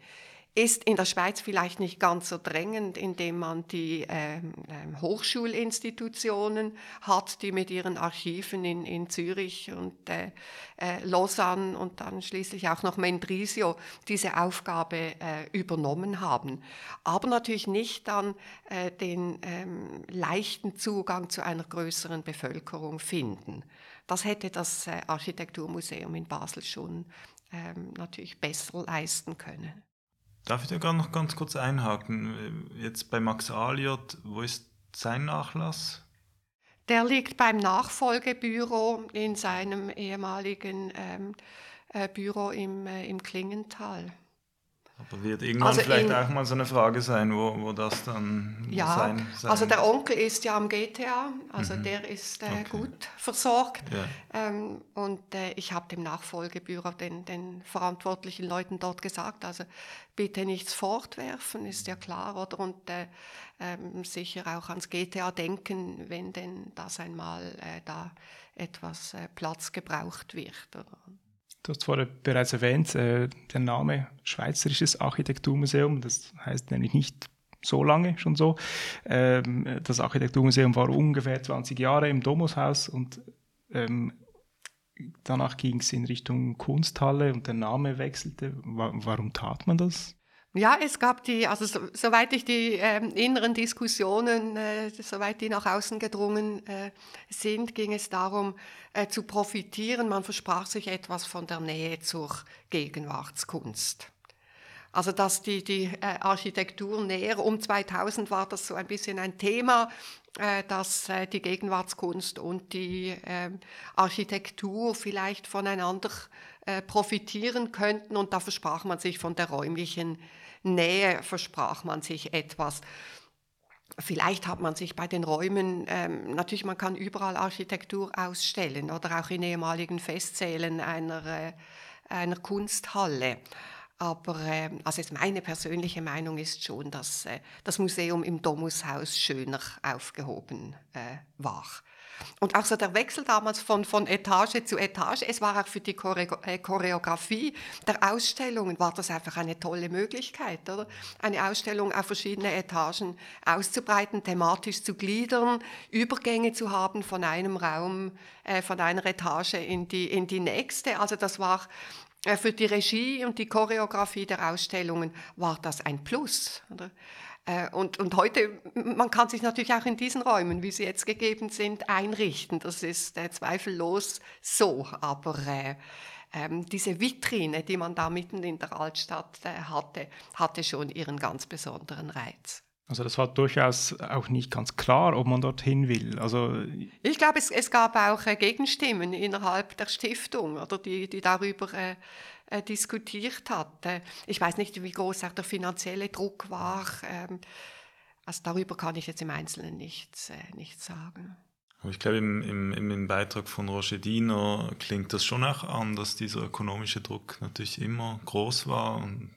ist in der Schweiz vielleicht nicht ganz so drängend, indem man die ähm, ähm, Hochschulinstitutionen hat, die mit ihren Archiven in, in Zürich und äh, äh, Lausanne und dann schließlich auch noch Mendrisio diese Aufgabe äh, übernommen haben. Aber natürlich nicht dann äh, den ähm, leichten Zugang zu einer größeren Bevölkerung finden. Das hätte das äh, Architekturmuseum in Basel schon ähm, natürlich besser leisten können. Darf ich da gerade noch ganz kurz einhaken? Jetzt bei Max Aliot, wo ist sein Nachlass? Der liegt beim Nachfolgebüro in seinem ehemaligen ähm, äh, Büro im, äh, im Klingenthal. Aber wird irgendwann also vielleicht in, auch mal so eine Frage sein, wo, wo das dann ja, sein, sein also der Onkel ist ja am GTA, also mhm. der ist äh, okay. gut versorgt. Ja. Ähm, und äh, ich habe dem Nachfolgebüro, den, den verantwortlichen Leuten dort gesagt, also bitte nichts fortwerfen, ist ja klar, oder? Und äh, ähm, sicher auch ans GTA denken, wenn denn das einmal äh, da etwas äh, Platz gebraucht wird. Oder? Du hast vorher bereits erwähnt, äh, der Name Schweizerisches Architekturmuseum, das heißt nämlich nicht so lange schon so. Ähm, das Architekturmuseum war ungefähr 20 Jahre im Domushaus und ähm, danach ging es in Richtung Kunsthalle und der Name wechselte. warum tat man das? Ja, es gab die, also so, soweit ich die äh, inneren Diskussionen, äh, soweit die nach außen gedrungen äh, sind, ging es darum äh, zu profitieren. Man versprach sich etwas von der Nähe zur Gegenwartskunst. Also dass die, die äh, Architektur näher um 2000 war das so ein bisschen ein Thema, äh, dass die Gegenwartskunst und die ähm, Architektur vielleicht voneinander profitieren könnten und da versprach man sich von der räumlichen Nähe, versprach man sich etwas. Vielleicht hat man sich bei den Räumen, ähm, natürlich man kann überall Architektur ausstellen oder auch in ehemaligen Festsälen einer, äh, einer Kunsthalle. Aber äh, also meine persönliche Meinung ist schon, dass äh, das Museum im Domushaus schöner aufgehoben äh, war. Und auch so der Wechsel damals von, von Etage zu Etage, es war auch für die äh, Choreografie der Ausstellungen, war das einfach eine tolle Möglichkeit, oder? Eine Ausstellung auf verschiedene Etagen auszubreiten, thematisch zu gliedern, Übergänge zu haben von einem Raum, äh, von einer Etage in die, in die nächste. Also das war äh, für die Regie und die Choreografie der Ausstellungen war das ein Plus. Oder? Äh, und, und heute, man kann sich natürlich auch in diesen Räumen, wie sie jetzt gegeben sind, einrichten. Das ist äh, zweifellos so. Aber äh, ähm, diese Vitrine, die man da mitten in der Altstadt äh, hatte, hatte schon ihren ganz besonderen Reiz. Also das war durchaus auch nicht ganz klar, ob man dorthin will. Also ich glaube, es, es gab auch äh, Gegenstimmen innerhalb der Stiftung, oder die, die darüber äh, äh, diskutiert hat. Äh, ich weiß nicht, wie groß auch der finanzielle Druck war. Ähm, also darüber kann ich jetzt im Einzelnen nichts, äh, nichts sagen. Aber ich glaube, im, im, im Beitrag von Roger Diener klingt das schon auch an, dass dieser ökonomische Druck natürlich immer groß war und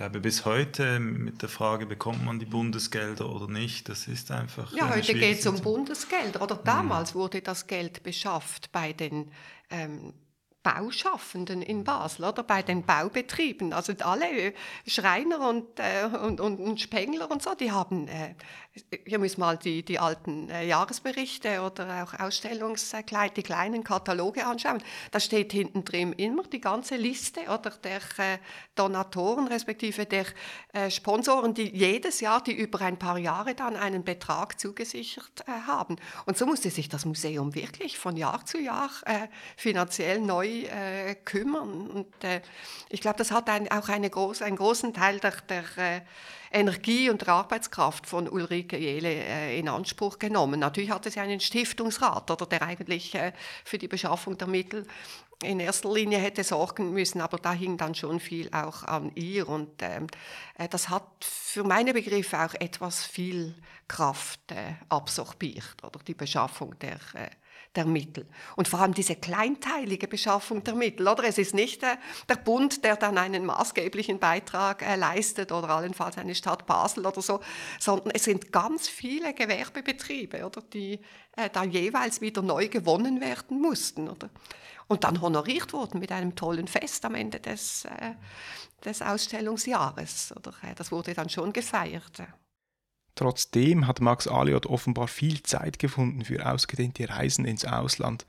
glaube, bis heute mit der Frage, bekommt man die Bundesgelder oder nicht, das ist einfach. Ja, heute geht es um Bundesgelder. Oder damals mhm. wurde das Geld beschafft bei den ähm, Bauschaffenden in Basel oder bei den Baubetrieben. Also alle Schreiner und, äh, und, und, und, Spengler und so, die haben, äh, ihr müsst mal die, die alten äh, Jahresberichte oder auch Ausstellungskleid, die kleinen Kataloge anschauen. Da steht hinten drin immer die ganze Liste oder der äh, Donatoren respektive der äh, Sponsoren, die jedes Jahr, die über ein paar Jahre dann einen Betrag zugesichert äh, haben. Und so musste sich das Museum wirklich von Jahr zu Jahr finanziell neu äh, kümmern. Und äh, ich glaube, das hat ein, auch eine groß, einen großen Teil der, der äh, Energie und der Arbeitskraft von Ulrike Jehle äh, in Anspruch genommen. Natürlich hatte sie einen Stiftungsrat, oder der eigentlich äh, für die Beschaffung der Mittel in erster Linie hätte sorgen müssen, aber da hing dann schon viel auch an ihr und ähm, äh, das hat für meine Begriffe auch etwas viel Kraft äh, absorbiert oder die Beschaffung der äh, der Mittel. Und vor allem diese kleinteilige Beschaffung der Mittel. Oder es ist nicht äh, der Bund, der dann einen maßgeblichen Beitrag äh, leistet oder allenfalls eine Stadt Basel oder so, sondern es sind ganz viele Gewerbebetriebe, oder, die äh, da jeweils wieder neu gewonnen werden mussten. Oder? Und dann honoriert wurden mit einem tollen Fest am Ende des, äh, des Ausstellungsjahres. Oder? Äh, das wurde dann schon gefeiert. Trotzdem hat Max Aliot offenbar viel Zeit gefunden für ausgedehnte Reisen ins Ausland.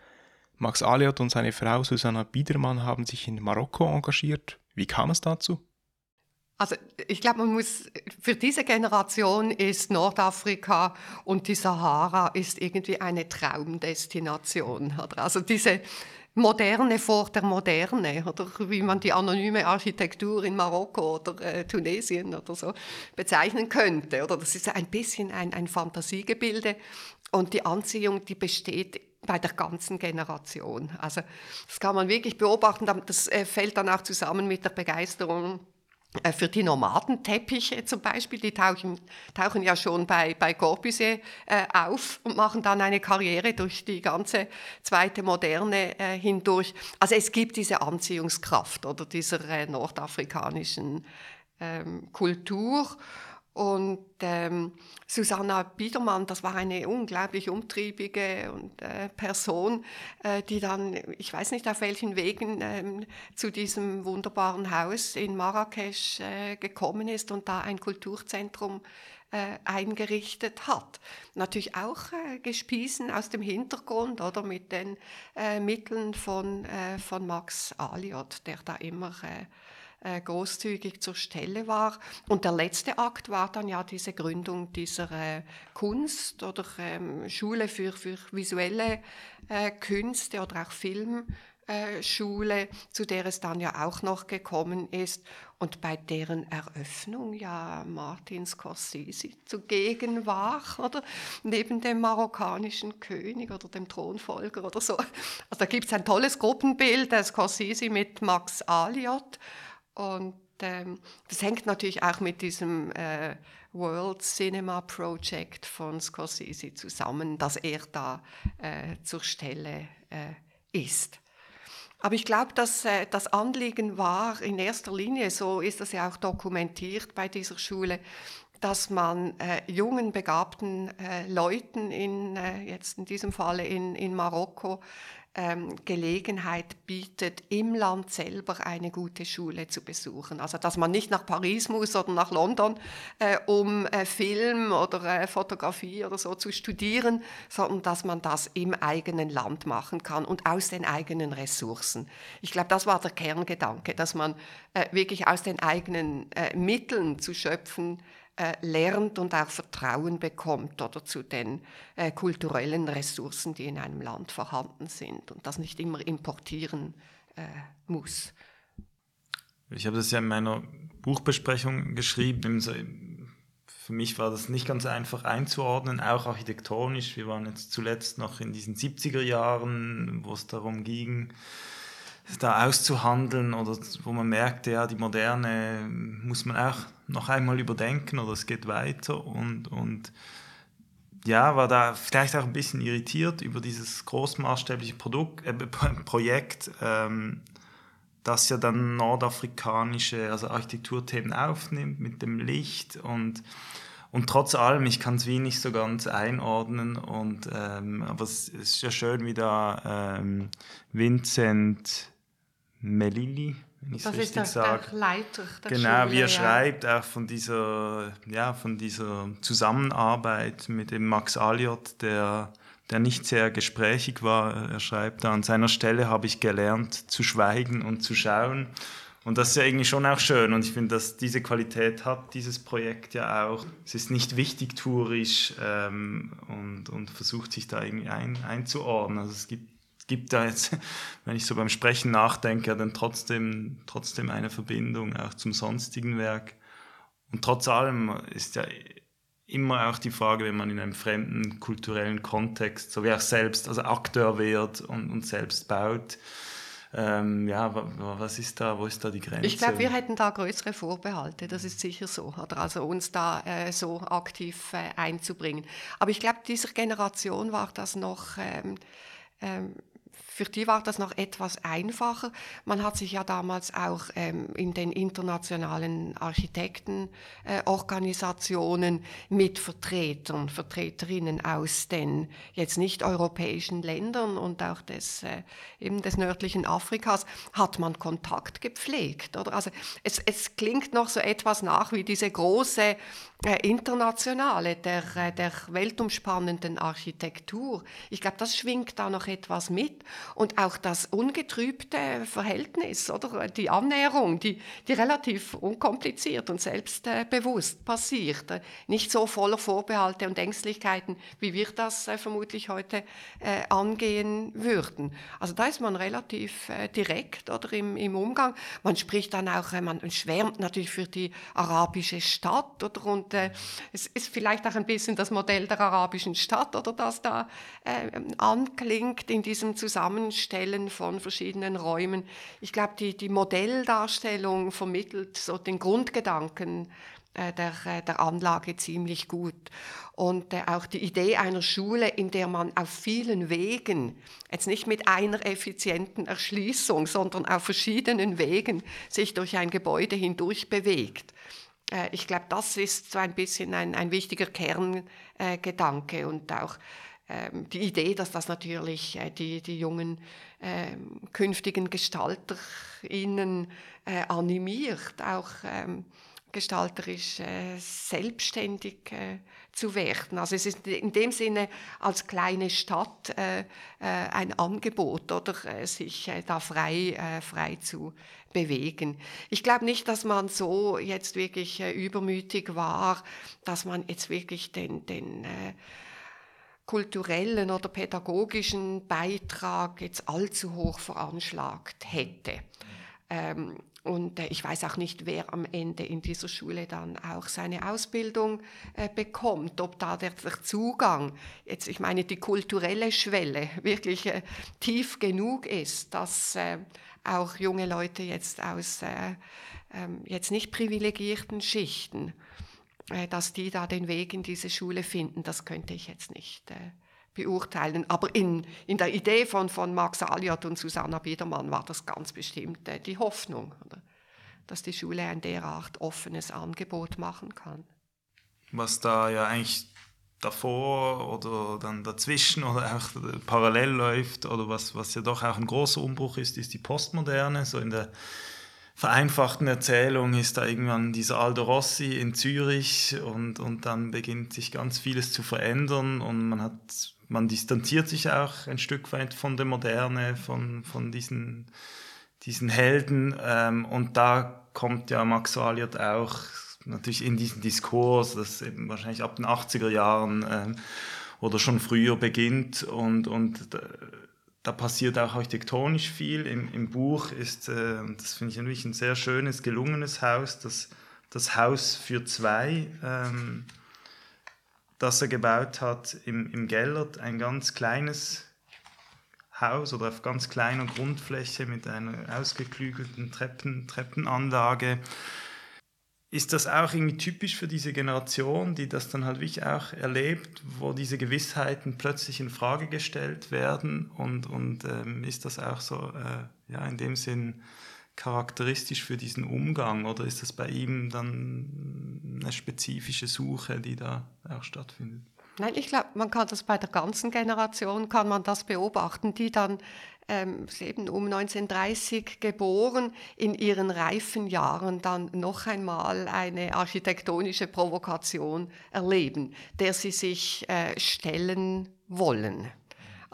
Max Aliot und seine Frau Susanna Biedermann haben sich in Marokko engagiert. Wie kam es dazu? Also ich glaube, man muss für diese Generation ist Nordafrika und die Sahara ist irgendwie eine Traumdestination. Also diese Moderne vor der Moderne, oder wie man die anonyme Architektur in Marokko oder äh, Tunesien oder so bezeichnen könnte. Oder das ist ein bisschen ein, ein Fantasiegebilde und die Anziehung, die besteht bei der ganzen Generation. Also das kann man wirklich beobachten, das äh, fällt dann auch zusammen mit der Begeisterung für die Nomadenteppiche zum Beispiel, die tauchen, tauchen ja schon bei, bei Corbusier äh, auf und machen dann eine Karriere durch die ganze zweite Moderne äh, hindurch. Also es gibt diese Anziehungskraft oder dieser äh, nordafrikanischen ähm, Kultur. Und ähm, Susanna Biedermann, das war eine unglaublich umtriebige und, äh, Person, äh, die dann, ich weiß nicht auf welchen Wegen, ähm, zu diesem wunderbaren Haus in Marrakesch äh, gekommen ist und da ein Kulturzentrum äh, eingerichtet hat. Natürlich auch äh, gespiesen aus dem Hintergrund oder mit den äh, Mitteln von, von Max Aliot, der da immer äh, großzügig zur Stelle war. Und der letzte Akt war dann ja diese Gründung dieser äh, Kunst oder ähm, Schule für, für visuelle äh, Künste oder auch Filmschule, zu der es dann ja auch noch gekommen ist und bei deren Eröffnung ja Martin Scorsese zugegen war, oder neben dem marokkanischen König oder dem Thronfolger oder so. Also da gibt es ein tolles Gruppenbild, der Scorsese mit Max Aliot und ähm, das hängt natürlich auch mit diesem äh, World Cinema Project von Scorsese zusammen, dass er da äh, zur Stelle äh, ist. Aber ich glaube, dass äh, das Anliegen war in erster Linie, so ist das ja auch dokumentiert bei dieser Schule, dass man äh, jungen, begabten äh, Leuten in, äh, jetzt in diesem Falle in, in Marokko, ähm, Gelegenheit bietet, im Land selber eine gute Schule zu besuchen. Also dass man nicht nach Paris muss oder nach London, äh, um äh, Film oder äh, Fotografie oder so zu studieren, sondern dass man das im eigenen Land machen kann und aus den eigenen Ressourcen. Ich glaube, das war der Kerngedanke, dass man äh, wirklich aus den eigenen äh, Mitteln zu schöpfen, äh, lernt und auch Vertrauen bekommt oder zu den äh, kulturellen Ressourcen, die in einem Land vorhanden sind und das nicht immer importieren äh, muss. Ich habe das ja in meiner Buchbesprechung geschrieben. Für mich war das nicht ganz einfach einzuordnen, auch architektonisch. Wir waren jetzt zuletzt noch in diesen 70er Jahren, wo es darum ging, da auszuhandeln oder wo man merkte, ja, die Moderne muss man auch noch einmal überdenken oder es geht weiter und, und ja, war da vielleicht auch ein bisschen irritiert über dieses großmaßstäbliche Produkt, äh, Projekt, ähm, das ja dann nordafrikanische, also Architekturthemen aufnimmt mit dem Licht und und trotz allem, ich kann es wie nicht so ganz einordnen. Und, ähm, aber es ist ja schön, wie da ähm, Vincent Melilli, wenn ich es richtig der, sage. Der Leiter der genau, Schule, wie er ja. schreibt, auch von dieser, ja, von dieser Zusammenarbeit mit dem Max Aliot, der, der nicht sehr gesprächig war. Er schreibt da, an seiner Stelle habe ich gelernt zu schweigen und zu schauen. Und das ist ja irgendwie schon auch schön. Und ich finde, dass diese Qualität hat dieses Projekt ja auch. Es ist nicht wichtigtuerisch ähm, und, und versucht sich da irgendwie ein, einzuordnen. Also es gibt gibt da jetzt, wenn ich so beim Sprechen nachdenke, dann trotzdem, trotzdem eine Verbindung auch zum sonstigen Werk. Und trotz allem ist ja immer auch die Frage, wenn man in einem fremden kulturellen Kontext, so wie auch selbst, also Akteur wird und, und selbst baut, ähm, ja, was ist da, wo ist da die Grenze? Ich glaube, wir hätten da größere Vorbehalte, das ist sicher so, oder? also uns da äh, so aktiv äh, einzubringen. Aber ich glaube, dieser Generation war das noch ähm, ähm, für die war das noch etwas einfacher. Man hat sich ja damals auch ähm, in den internationalen Architektenorganisationen äh, mit Vertretern, Vertreterinnen aus den jetzt nicht europäischen Ländern und auch des, äh, eben des nördlichen Afrikas, hat man Kontakt gepflegt. Oder? Also es, es klingt noch so etwas nach wie diese große äh, internationale, der, äh, der weltumspannenden Architektur. Ich glaube, das schwingt da noch etwas mit. Und auch das ungetrübte Verhältnis, oder die Annäherung, die, die relativ unkompliziert und selbstbewusst passiert. Nicht so voller Vorbehalte und Ängstlichkeiten, wie wir das äh, vermutlich heute äh, angehen würden. Also da ist man relativ äh, direkt oder im, im Umgang. Man spricht dann auch, man schwärmt natürlich für die arabische Stadt oder und es ist vielleicht auch ein bisschen das Modell der arabischen Stadt oder das da anklingt in diesem Zusammenstellen von verschiedenen Räumen. Ich glaube, die, die Modelldarstellung vermittelt so den Grundgedanken äh, der, äh, der Anlage ziemlich gut. Und äh, auch die Idee einer Schule, in der man auf vielen Wegen, jetzt nicht mit einer effizienten Erschließung, sondern auf verschiedenen Wegen sich durch ein Gebäude hindurch bewegt. Äh, ich glaube, das ist so ein bisschen ein, ein wichtiger Kerngedanke äh, und auch die Idee, dass das natürlich äh, die, die jungen ähm, künftigen GestalterInnen animiert, auch ähm, gestalterisch äh, selbstständig äh, zu werden. Also es ist in dem Sinne als kleine Stadt äh, äh ein Angebot oder äh, sich äh, da frei, frei zu bewegen. Ich glaube nicht, dass man so jetzt wirklich übermütig war, dass man jetzt wirklich den, den kulturellen oder pädagogischen Beitrag jetzt allzu hoch veranschlagt hätte. Ähm, und äh, ich weiß auch nicht, wer am Ende in dieser Schule dann auch seine Ausbildung äh, bekommt, ob da der, der, Zugang, jetzt ich meine die kulturelle Schwelle, wirklich äh, tief genug ist, dass äh, auch junge Leute jetzt aus äh, ähm, jetzt nicht privilegierten Schichten, dass die da den Weg in diese Schule finden, das könnte ich jetzt nicht beurteilen. Aber in, in der Idee von, von Max Aliot und Susanna Biedermann war das ganz bestimmt äh, die Hoffnung, oder? dass die Schule ein derart offenes Angebot machen kann. Was da ja eigentlich davor oder dann dazwischen oder auch parallel läuft oder was, was ja doch auch ein großer Umbruch ist, ist die Postmoderne. So in der vereinfachten Erzählung ist da irgendwann dieser Aldo Rossi in Zürich und, und dann beginnt sich ganz vieles zu verändern und man hat man distanziert sich auch ein Stück weit von der Moderne, von, von diesen, diesen Helden. Ähm, und da kommt ja Max Aliot auch natürlich in diesen Diskurs, das eben wahrscheinlich ab den 80er Jahren ähm, oder schon früher beginnt. Und, und da, passiert auch architektonisch viel. Im, im Buch ist, äh, das finde ich natürlich ein sehr schönes, gelungenes Haus, das, das Haus für zwei. Ähm, das er gebaut hat im, im Gellert, ein ganz kleines Haus oder auf ganz kleiner Grundfläche mit einer ausgeklügelten Treppen, Treppenanlage. Ist das auch irgendwie typisch für diese Generation, die das dann halt wirklich auch erlebt, wo diese Gewissheiten plötzlich in Frage gestellt werden? Und, und ähm, ist das auch so äh, ja, in dem Sinn charakteristisch für diesen Umgang oder ist das bei ihm dann eine spezifische Suche, die da auch stattfindet? Nein, ich glaube, man kann das bei der ganzen Generation, kann man das beobachten, die dann ähm, eben um 1930 geboren, in ihren reifen Jahren dann noch einmal eine architektonische Provokation erleben, der sie sich äh, stellen wollen.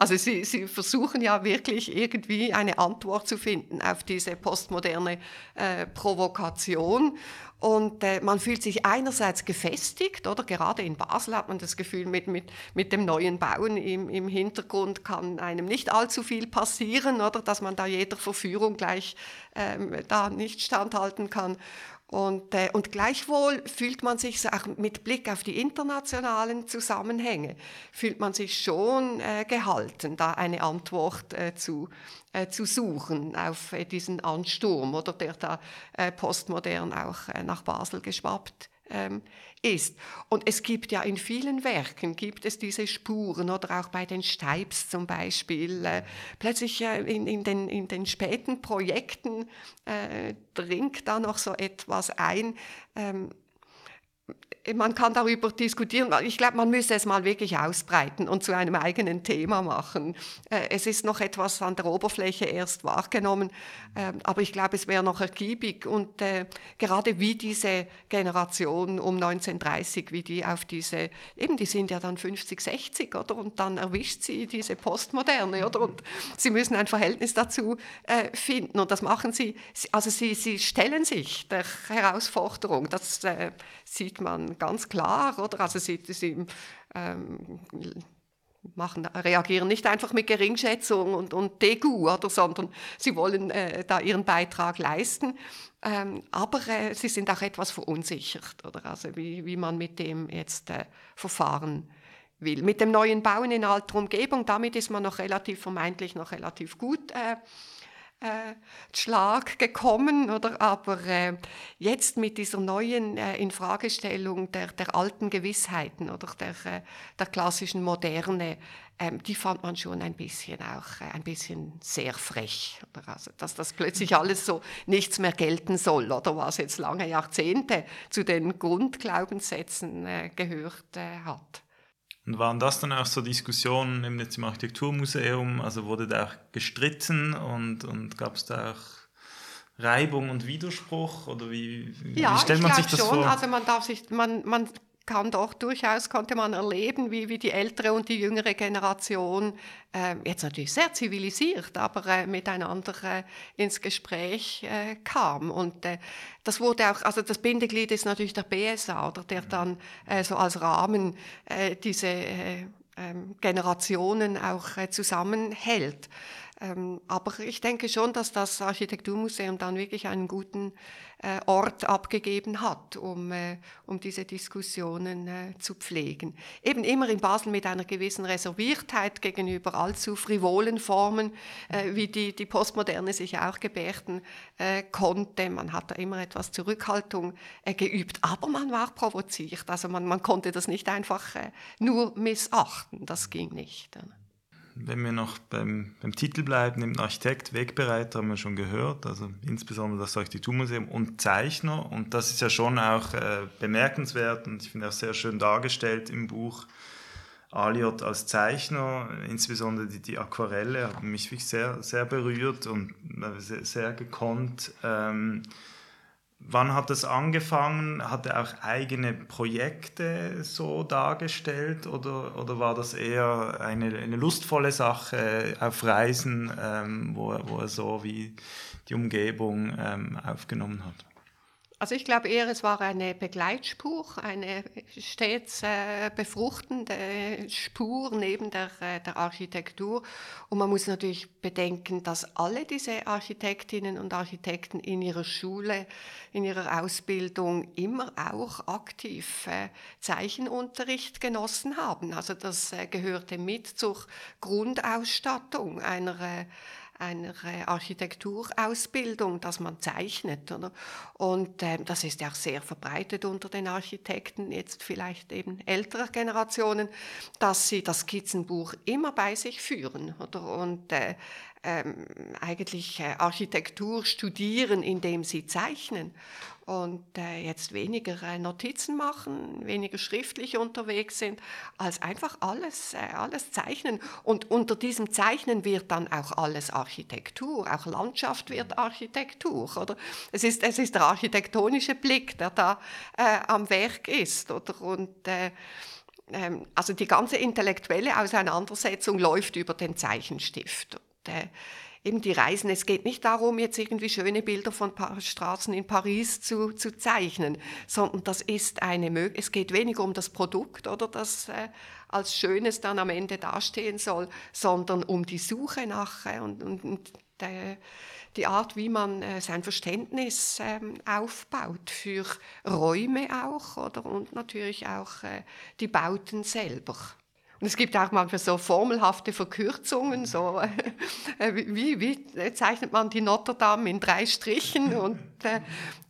Also sie, sie versuchen ja wirklich irgendwie eine Antwort zu finden auf diese postmoderne äh, Provokation. Und äh, man fühlt sich einerseits gefestigt, oder gerade in Basel hat man das Gefühl, mit, mit, mit dem neuen Bauen im, im Hintergrund kann einem nicht allzu viel passieren, oder dass man da jeder Verführung gleich ähm, da nicht standhalten kann. Und, äh, und gleichwohl fühlt man sich auch mit Blick auf die internationalen Zusammenhänge, fühlt man sich schon äh, gehalten, da eine Antwort äh, zu, äh, zu suchen auf äh, diesen Ansturm oder der da äh, postmodern auch nach Basel geschwappt ähm, ist. Und es gibt ja in vielen Werken, gibt es diese Spuren oder auch bei den Steibs zum Beispiel. Äh, plötzlich äh, in, in, den, in den späten Projekten äh, dringt da noch so etwas ein. Ähm, man kann darüber diskutieren. Ich glaube, man müsste es mal wirklich ausbreiten und zu einem eigenen Thema machen. Äh, es ist noch etwas an der Oberfläche erst wahrgenommen, ähm, aber ich glaube, es wäre noch ergiebig. Und äh, gerade wie diese Generation um 1930, wie die auf diese, eben die sind ja dann 50, 60, oder? Und dann erwischt sie diese Postmoderne, oder? Und sie müssen ein Verhältnis dazu äh, finden. Und das machen sie, also sie, sie stellen sich der Herausforderung. Das sieht man ganz klar, oder? Also sie, sie ähm, machen, reagieren nicht einfach mit Geringschätzung und, und Degu, oder, sondern sie wollen äh, da ihren Beitrag leisten. Ähm, aber äh, sie sind auch etwas verunsichert, oder? Also wie, wie man mit dem jetzt äh, verfahren will. Mit dem neuen Bauen in alter Umgebung, damit ist man noch relativ, vermeintlich noch relativ gut äh, äh, Schlag gekommen, oder? Aber äh, jetzt mit dieser neuen äh, Infragestellung der, der alten Gewissheiten oder der, äh, der klassischen Moderne, ähm, die fand man schon ein bisschen auch äh, ein bisschen sehr frech, oder? Also, dass das plötzlich alles so nichts mehr gelten soll, oder was jetzt lange Jahrzehnte zu den Grundglaubenssätzen äh, gehört hat. Und waren das dann auch so Diskussionen eben jetzt im Architekturmuseum? Also wurde da auch gestritten und, und gab es da auch Reibung und Widerspruch? Oder wie, ja, wie stellt man sich das schon. vor? Also man darf sich, man, man kann doch durchaus, konnte man erleben, wie, wie die ältere und die jüngere Generation äh, jetzt natürlich sehr zivilisiert, aber äh, miteinander äh, ins Gespräch äh, kam. Und äh, das wurde auch, also das Bindeglied ist natürlich der BSA, oder, der dann äh, so als Rahmen diese ähm, Generationen auch zusammenhält. Ähm, aber ich denke schon, dass das Architekturmuseum dann wirklich einen guten äh, Ort abgegeben hat, um, äh, um diese Diskussionen äh, zu pflegen. Eben immer in Basel mit einer gewissen Reserviertheit gegenüber allzu frivolen Formen, wie die, die Postmoderne sich auch gebärden konnte. Man hat da immer etwas Zurückhaltung geübt, aber man war provoziert. Also man, man konnte das nicht einfach nur missachten, das ging nicht wenn wir noch beim, beim Titel bleiben, im Architekt, Wegbereiter haben wir schon gehört, also insbesondere das Architekturmuseum und Zeichner. Und das ist ja schon auch äh, bemerkenswert und ich finde auch sehr schön dargestellt im Buch. Aliot als Zeichner, insbesondere die, die Aquarelle, haben mich wirklich sehr, sehr berührt und äh, sehr, sehr gekonnt. Ähm, Wann hat es angefangen? Hat er auch eigene Projekte so dargestellt oder, oder war das eher eine, eine lustvolle Sache auf Reisen, ähm, wo, wo er so wie die Umgebung ähm, aufgenommen hat? Also ich glaube eher, es war eine Begleitspur, eine stets äh, befruchtende Spur neben der, äh, der Architektur. Und man muss natürlich bedenken, dass alle diese Architektinnen und Architekten in ihrer Schule, in ihrer Ausbildung immer auch aktiv äh, Zeichenunterricht genossen haben. Also das äh, gehörte mit zur Grundausstattung einer einer Architekturausbildung, dass man zeichnet. Oder? Und äh, das ist ja auch sehr verbreitet unter den Architekten, jetzt vielleicht eben älterer Generationen, dass sie das Skizzenbuch immer bei sich führen. Oder? Und äh, ähm, eigentlich äh, Architektur studieren, indem sie zeichnen und äh, jetzt weniger äh, Notizen machen, weniger schriftlich unterwegs sind, als einfach alles, äh, alles zeichnen. Und unter diesem Zeichnen wird dann auch alles Architektur, auch Landschaft wird Architektur. Oder? Es, ist, es ist der architektonische Blick, der da äh, am Werk ist. Oder? Und, äh, ähm, also die ganze intellektuelle Auseinandersetzung läuft über den Zeichenstift. Und, äh, eben die Reisen. Es geht nicht darum, jetzt irgendwie schöne Bilder von Straßen in Paris zu, zu zeichnen, sondern das ist eine Möglichkeit. Es geht weniger um das Produkt oder das äh, als Schönes dann am Ende dastehen soll, sondern um die Suche nach äh, und, und, und der, die Art, wie man äh, sein Verständnis ähm, aufbaut für Räume auch oder und natürlich auch äh, die Bauten selber. Und es gibt auch manchmal so formelhafte Verkürzungen, so äh, wie, wie zeichnet man die Notre Dame in drei Strichen? Und äh,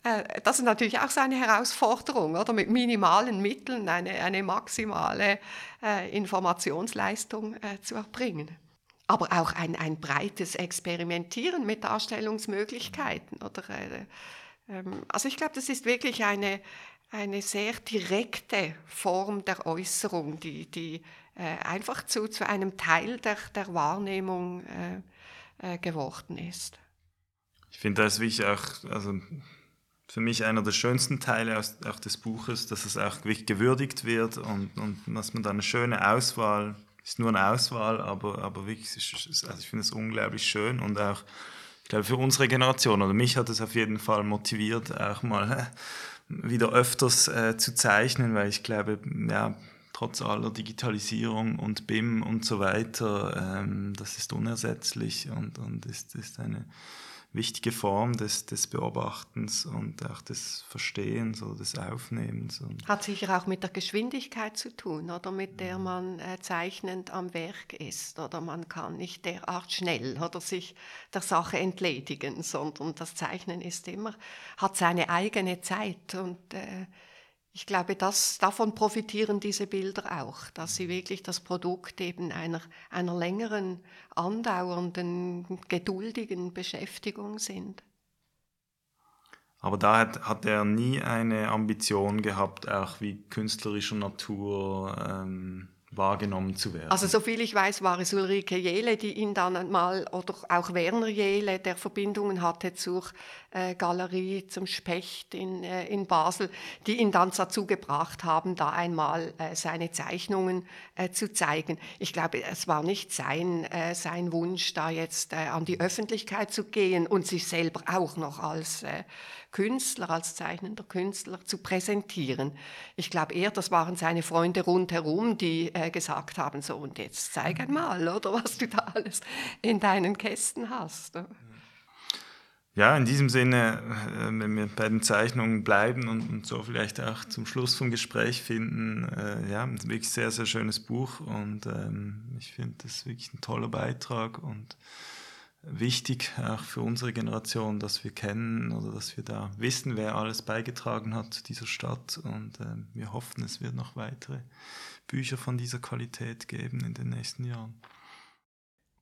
äh, das ist natürlich auch so eine Herausforderung, oder mit minimalen Mitteln eine, eine maximale äh, Informationsleistung äh, zu erbringen. Aber auch ein, ein breites Experimentieren mit Darstellungsmöglichkeiten. Oder, äh, ähm, also ich glaube, das ist wirklich eine, eine sehr direkte Form der Äußerung, die, die einfach zu, zu einem Teil der, der Wahrnehmung äh, äh, geworden ist. Ich finde das wirklich auch, also für mich einer der schönsten Teile aus, auch des Buches, dass es auch wirklich gewürdigt wird und, und dass man da eine schöne Auswahl, ist nur eine Auswahl, aber, aber wirklich, also ich finde es unglaublich schön und auch, ich glaube, für unsere Generation oder mich hat es auf jeden Fall motiviert, auch mal wieder öfters äh, zu zeichnen, weil ich glaube, ja, trotz aller Digitalisierung und BIM und so weiter, ähm, das ist unersetzlich und, und ist, ist eine wichtige Form des, des Beobachtens und auch des Verstehens oder des Aufnehmens. Hat sicher auch mit der Geschwindigkeit zu tun, oder mit der man äh, zeichnend am Werk ist. Oder man kann nicht derart schnell oder sich der Sache entledigen, sondern das Zeichnen ist immer, hat seine eigene Zeit und äh, ich glaube, dass, davon profitieren diese Bilder auch, dass sie wirklich das Produkt eben einer, einer längeren, andauernden, geduldigen Beschäftigung sind. Aber da hat, hat er nie eine Ambition gehabt, auch wie künstlerischer Natur ähm, wahrgenommen zu werden. Also soviel ich weiß, war es Ulrike Jele, die ihn dann einmal, oder auch Werner Jele, der Verbindungen hatte zur Galerie zum Specht in, äh, in Basel, die ihn dann dazu gebracht haben, da einmal äh, seine Zeichnungen äh, zu zeigen. Ich glaube, es war nicht sein, äh, sein Wunsch, da jetzt äh, an die Öffentlichkeit zu gehen und sich selber auch noch als Künstler, als zeichnender Künstler zu präsentieren. Ich glaube eher, das waren seine Freunde rundherum, die äh, gesagt haben, so und jetzt zeig einmal, oder was du da alles in deinen Kästen hast. Ja, in diesem Sinne, äh, wenn wir bei den Zeichnungen bleiben und, und so vielleicht auch zum Schluss vom Gespräch finden, äh, ja, ein wirklich sehr, sehr schönes Buch und ähm, ich finde das wirklich ein toller Beitrag und wichtig, auch für unsere Generation, dass wir kennen oder dass wir da wissen, wer alles beigetragen hat zu dieser Stadt. Und äh, wir hoffen, es wird noch weitere Bücher von dieser Qualität geben in den nächsten Jahren.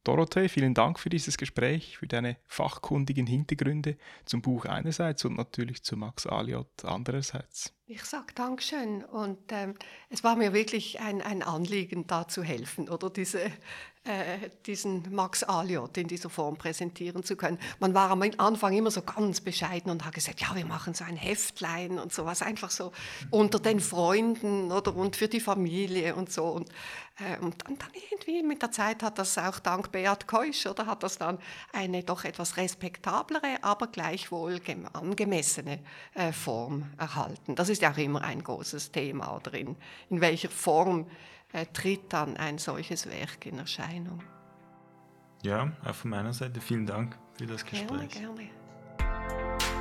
Dorothee, vielen Dank für dieses Gespräch, für deine fachkundigen Hintergründe zum Buch einerseits und natürlich zu Max Aliot andererseits. Ich sage Dankeschön und ähm, es war mir wirklich ein, ein Anliegen, da zu helfen oder diese äh, diesen Max Aliot in dieser Form präsentieren zu können. Man war am Anfang immer so ganz bescheiden und hat gesagt, ja, wir machen so ein Heftlein und sowas, einfach so unter den Freunden oder und für die Familie und so. Und, äh, und dann, dann, irgendwie mit der Zeit hat das auch dank Beat Keusch oder hat das dann eine doch etwas respektablere, aber gleichwohl angemessene äh, Form erhalten. Das ist ja auch immer ein großes Thema oder in, in welcher Form tritt dann ein solches Werk in Erscheinung. Ja, auch von meiner Seite vielen Dank für das Gespräch. Gerne, gerne.